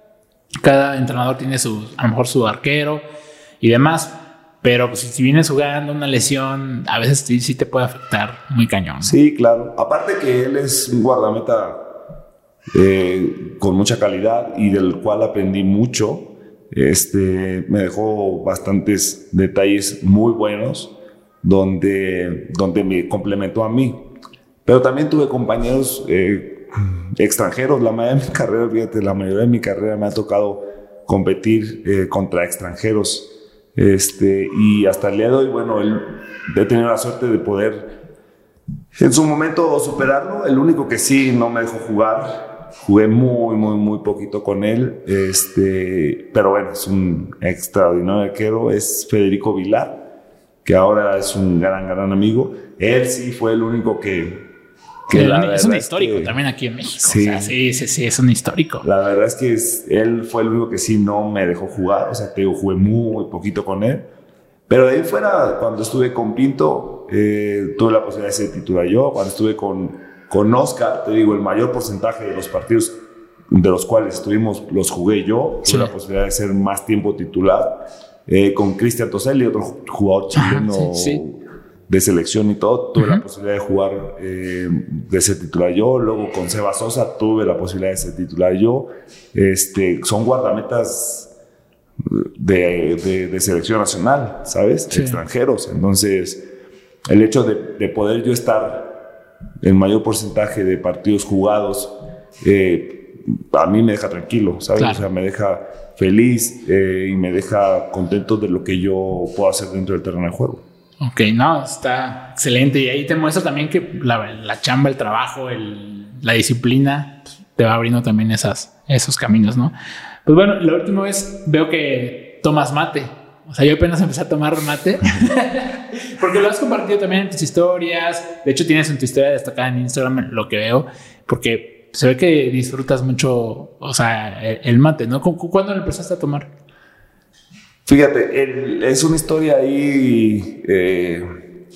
cada entrenador tiene su, a lo mejor su arquero y demás. Pero pues, si vienes jugando una lesión, a veces sí, te puede afectar muy cañón. Sí, claro. Aparte que él es un guardameta eh, con mucha calidad y del cual aprendí mucho. Este, me dejó bastantes detalles muy buenos donde, donde me complementó a mí. Pero también tuve compañeros eh, extranjeros. La mayoría de mi carrera, fíjate, la mayoría de mi carrera me ha tocado competir eh, contra extranjeros este, y hasta el día de hoy, bueno, él, he tenido la suerte de poder en su momento superarlo. El único que sí no me dejó jugar, jugué muy, muy, muy poquito con él. Este, pero bueno, es un extraordinario arquero, es Federico Vilar, que ahora es un gran, gran amigo. Él sí fue el único que, es un histórico también aquí en México. Sí. sí, sí, sí, es un histórico. La verdad es que él fue el único que sí no me dejó jugar. O sea, te digo, jugué muy poquito con él. Pero de ahí fuera, cuando estuve con Pinto, eh, tuve la posibilidad de ser titular yo. Cuando estuve con, con Oscar, te digo, el mayor porcentaje de los partidos de los cuales estuvimos, los jugué yo. Tuve la posibilidad de ser más tiempo titular. Eh, con Cristian Toselli, otro jugador chileno de selección y todo, tuve la posibilidad de jugar, eh, de ser titular yo. Luego con Seba Sosa tuve la posibilidad de ser titular yo. Este, son guardametas de, de, selección nacional, ¿sabes? Extranjeros. Entonces, el hecho de, poder yo estar en mayor porcentaje de partidos jugados, eh, a mí me deja tranquilo, ¿sabes? O sea, me deja feliz eh, y me deja contento de lo que yo puedo hacer dentro del terreno de juego. Ok, no, está excelente. Y ahí te muestra también que la, chamba, el trabajo, el, la disciplina pues, te va abriendo también esas, esos caminos, ¿no? Pues bueno, la última vez veo que tomas mate. O sea, yo apenas empecé a tomar mate. porque lo has compartido también en tus historias. De hecho, tienes en tu historia destacada en Instagram lo que veo. Porque se ve que disfrutas mucho, o sea, el, mate, ¿no? ¿Cuándo lo empezaste a tomar? Fíjate, es una historia ahí eh,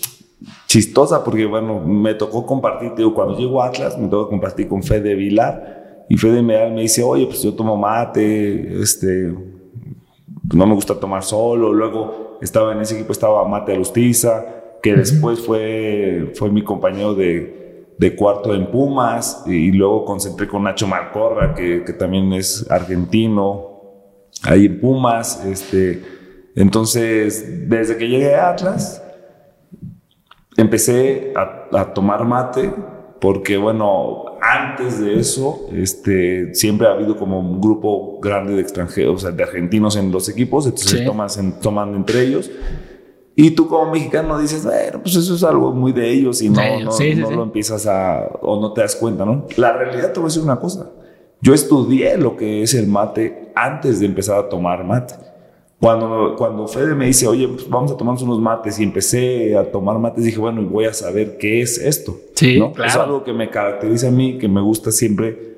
chistosa porque, bueno, me tocó compartir, digo, cuando llego a Atlas, me tocó compartir con Fede Vilar y Fede me, me dice, oye, pues yo tomo mate, este, no me gusta tomar solo. Luego estaba en ese equipo, estaba Mate Alustiza, que después fue, fue mi compañero de, de cuarto en Pumas y luego concentré con Nacho Marcorra, que, que también es argentino, ahí en Pumas. Este, entonces, desde que llegué a Atlas, empecé a, tomar mate porque, bueno, antes de eso, este, siempre ha habido como un grupo grande de extranjeros, o sea, de argentinos en los equipos, entonces toman, toman entre ellos. Y tú como mexicano dices, bueno, pues eso es algo muy de ellos y no, no, lo empiezas a, o no te das cuenta, ¿no? La realidad te voy a decir una cosa. Yo estudié lo que es el mate antes de empezar a tomar mate. Cuando, cuando Fede me dice, oye, pues vamos a tomarnos unos mates y empecé a tomar mates, dije, bueno, voy a saber qué es esto. Sí, claro. Es algo que me caracteriza a mí, que me gusta siempre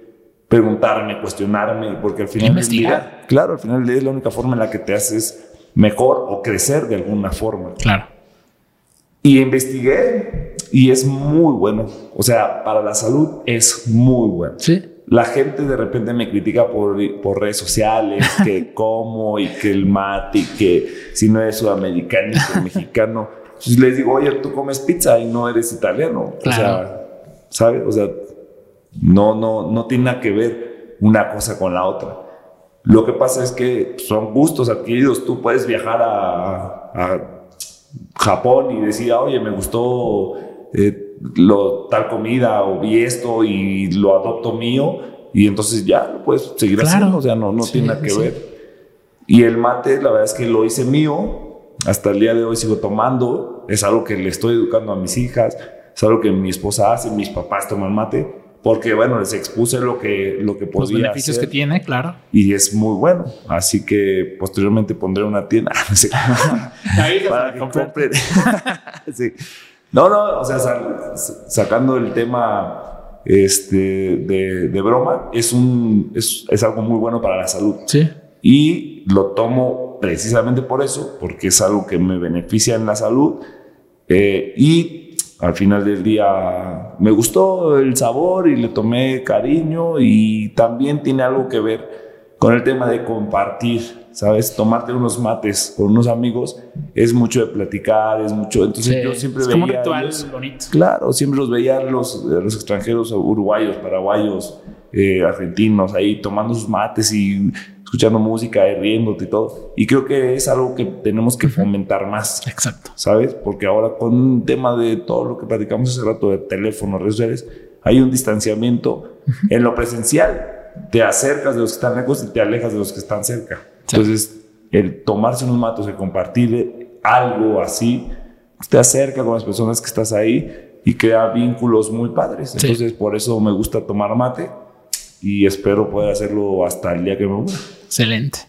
preguntarme, cuestionarme, porque al final del día, claro, al final del día es la única forma en la que te haces mejor o crecer de alguna forma. Claro. Y investigué y es muy bueno. O sea, para la salud es muy bueno. Sí. La gente de repente me critica por, por redes sociales, que como y que el mate y que si no eres sudamericano y mexicano. Entonces les digo, oye, tú comes pizza y no eres italiano. Claro. O sea, ¿sabes? O sea, no, no, no tiene nada que ver una cosa con la otra. Lo que pasa es que son gustos adquiridos. Tú puedes viajar a, a Japón y decir, oye, me gustó eh, lo, tal comida o vi esto y lo adopto mío y entonces ya lo puedes seguir haciendo. O sea, no, no tiene nada que sí. ver. Y el mate, la verdad es que lo hice mío. Hasta el día de hoy sigo tomando. Es algo que le estoy educando a mis hijas. Es algo que mi esposa hace. Mis papás toman mate porque bueno, les expuse lo que, lo que podía Los beneficios hacer, que tiene, claro. Y es muy bueno. Así que posteriormente pondré una tienda no sé, para que compren. sí. No, no, o sea, sacando el tema este, de, de, broma, es, un, es, es algo muy bueno para la salud. Sí. Y lo tomo precisamente por eso, porque es algo que me beneficia en la salud. Eh, y al final del día me gustó el sabor y le tomé cariño y también tiene algo que ver con el tema de compartir, ¿sabes? Tomarte unos mates con unos amigos es mucho de platicar, es mucho. Entonces sí, yo siempre es veía. Como un ritual los, bonito. Claro, siempre los veía los, los extranjeros, uruguayos, paraguayos, eh, argentinos, ahí tomando sus mates y escuchando música y riéndote y todo. Y creo que es algo que tenemos que fomentar más. Exacto. ¿Sabes? Porque ahora con un tema de todo lo que platicamos hace rato de teléfono, redes sociales, hay un distanciamiento en lo presencial. Te acercas de los que están lejos y te alejas de los que están cerca. Entonces, el tomarse unos matos, el compartir algo así, te acerca con las personas que estás ahí y crea vínculos muy padres. Entonces, sí. por eso me gusta tomar mate y espero poder hacerlo hasta el día que me muera. Excelente.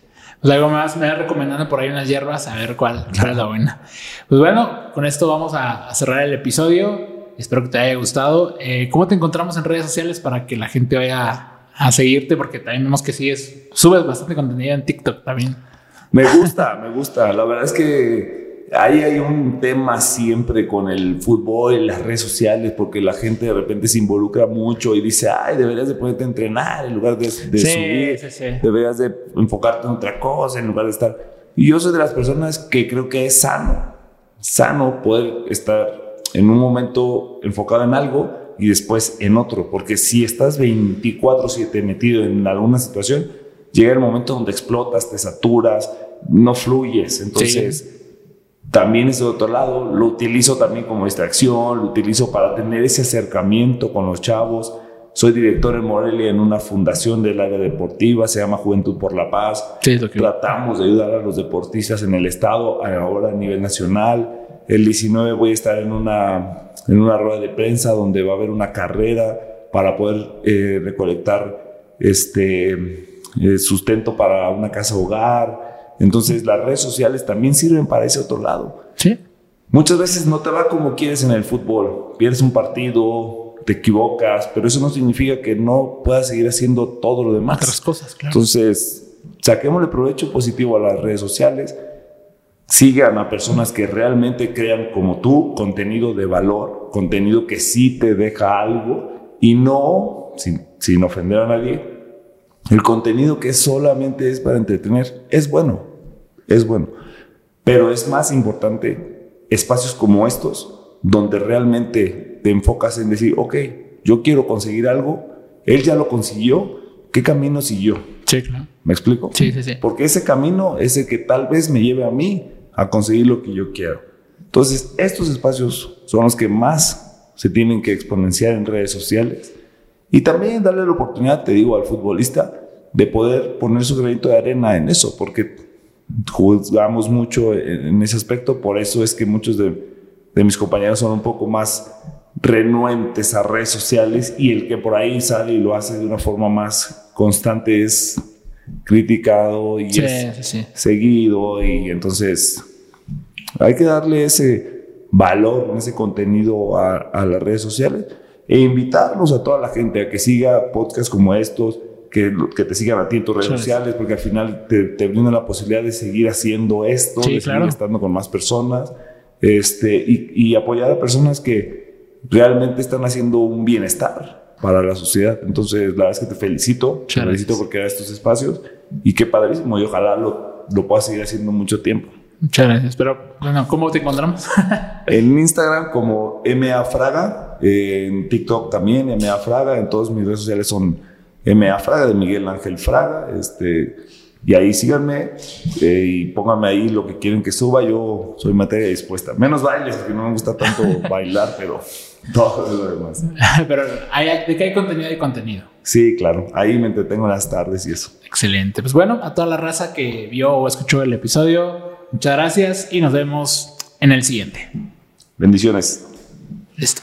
Pues algo más me va recomendando por ahí unas hierbas, a ver cuál, cuál es la buena. Pues bueno, con esto vamos a, a cerrar el episodio. Espero que te haya gustado. Eh, ¿Cómo te encontramos en redes sociales para que la gente vaya a seguirte? Porque también vemos que sigues, subes bastante contenido en TikTok también. Me gusta, me gusta. La verdad es que ahí hay un tema siempre con el fútbol y las redes sociales, porque la gente de repente se involucra mucho y dice, ay, deberías de ponerte a entrenar en lugar de, de sí, subir, sí, sí. deberías de enfocarte en otra cosa en lugar de estar... Y yo soy de las personas que creo que es sano, sano poder estar en un momento enfocado en algo y después en otro, porque si estás 24/7 metido en alguna situación, llega el momento donde explotas, te saturas, no fluyes, entonces... Sí también es de otro lado, lo utilizo también como distracción, lo utilizo para tener ese acercamiento con los chavos. Soy director en Morelia en una fundación del área deportiva, se llama Juventud por la Paz. Sí, que... Tratamos de ayudar a los deportistas en el estado, ahora a nivel nacional. El 19 voy a estar en una, en una rueda de prensa donde va a haber una carrera para poder eh, recolectar este, eh, sustento para una casa hogar. Entonces las redes sociales también sirven para ese otro lado. Sí. Muchas veces no te va como quieres en el fútbol. Pierdes un partido, te equivocas, pero eso no significa que no puedas seguir haciendo todo lo demás. Otras cosas, claro. Entonces, saquémosle provecho positivo a las redes sociales. Sigan a personas que realmente crean como tú contenido de valor, contenido que sí te deja algo y no, sin, sin ofender a nadie, el contenido que solamente es para entretener es bueno es bueno. Pero es más importante espacios como estos, donde realmente te enfocas en decir, ok, yo quiero conseguir algo, él ya lo consiguió, ¿qué camino siguió? Sí, claro. ¿Me explico? Sí, sí, sí. Porque ese camino es el que tal vez me lleve a mí a conseguir lo que yo quiero. Entonces, estos espacios son los que más se tienen que exponenciar en redes sociales. Y también darle la oportunidad, te digo, al futbolista de poder poner su granito de arena en eso, porque juzgamos mucho en ese aspecto, por eso es que muchos de, de, mis compañeros son un poco más renuentes a redes sociales y el que por ahí sale y lo hace de una forma más constante es criticado y sí, es sí, seguido y entonces hay que darle ese valor, ese contenido a, a las redes sociales e invitarlos a toda la gente a que siga podcasts como estos, que, que te sigan a ti en tus redes sociales, porque al final te, te, brinda la posibilidad de seguir haciendo esto, de seguir estando con más personas, este, y, y, apoyar a personas que realmente están haciendo un bienestar para la sociedad. Entonces, la verdad es que te felicito, te felicito por crear estos espacios y qué padrísimo, y ojalá lo, lo puedas seguir haciendo mucho tiempo. Muchas gracias. Pero, bueno, ¿cómo te encontramos? en Instagram como MA Fraga, en TikTok también MA Fraga, en todas mis redes sociales son MA Fraga, de Miguel Ángel Fraga. Este, y ahí síganme eh, y pónganme ahí lo que quieren que suba. Yo soy materia dispuesta. Menos bailes, porque no me gusta tanto bailar, pero todo lo demás. pero hay, de que hay contenido, hay contenido. Sí, claro. Ahí me entretengo en las tardes y eso. Excelente. Pues bueno, a toda la raza que vio o escuchó el episodio, muchas gracias y nos vemos en el siguiente. Bendiciones. Listo.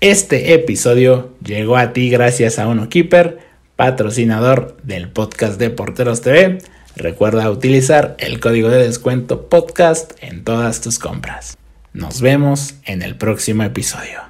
Este episodio llegó a ti gracias a Uno Keeper, patrocinador del podcast de Porteros TV. Recuerda utilizar el código de descuento podcast en todas tus compras. Nos vemos en el próximo episodio.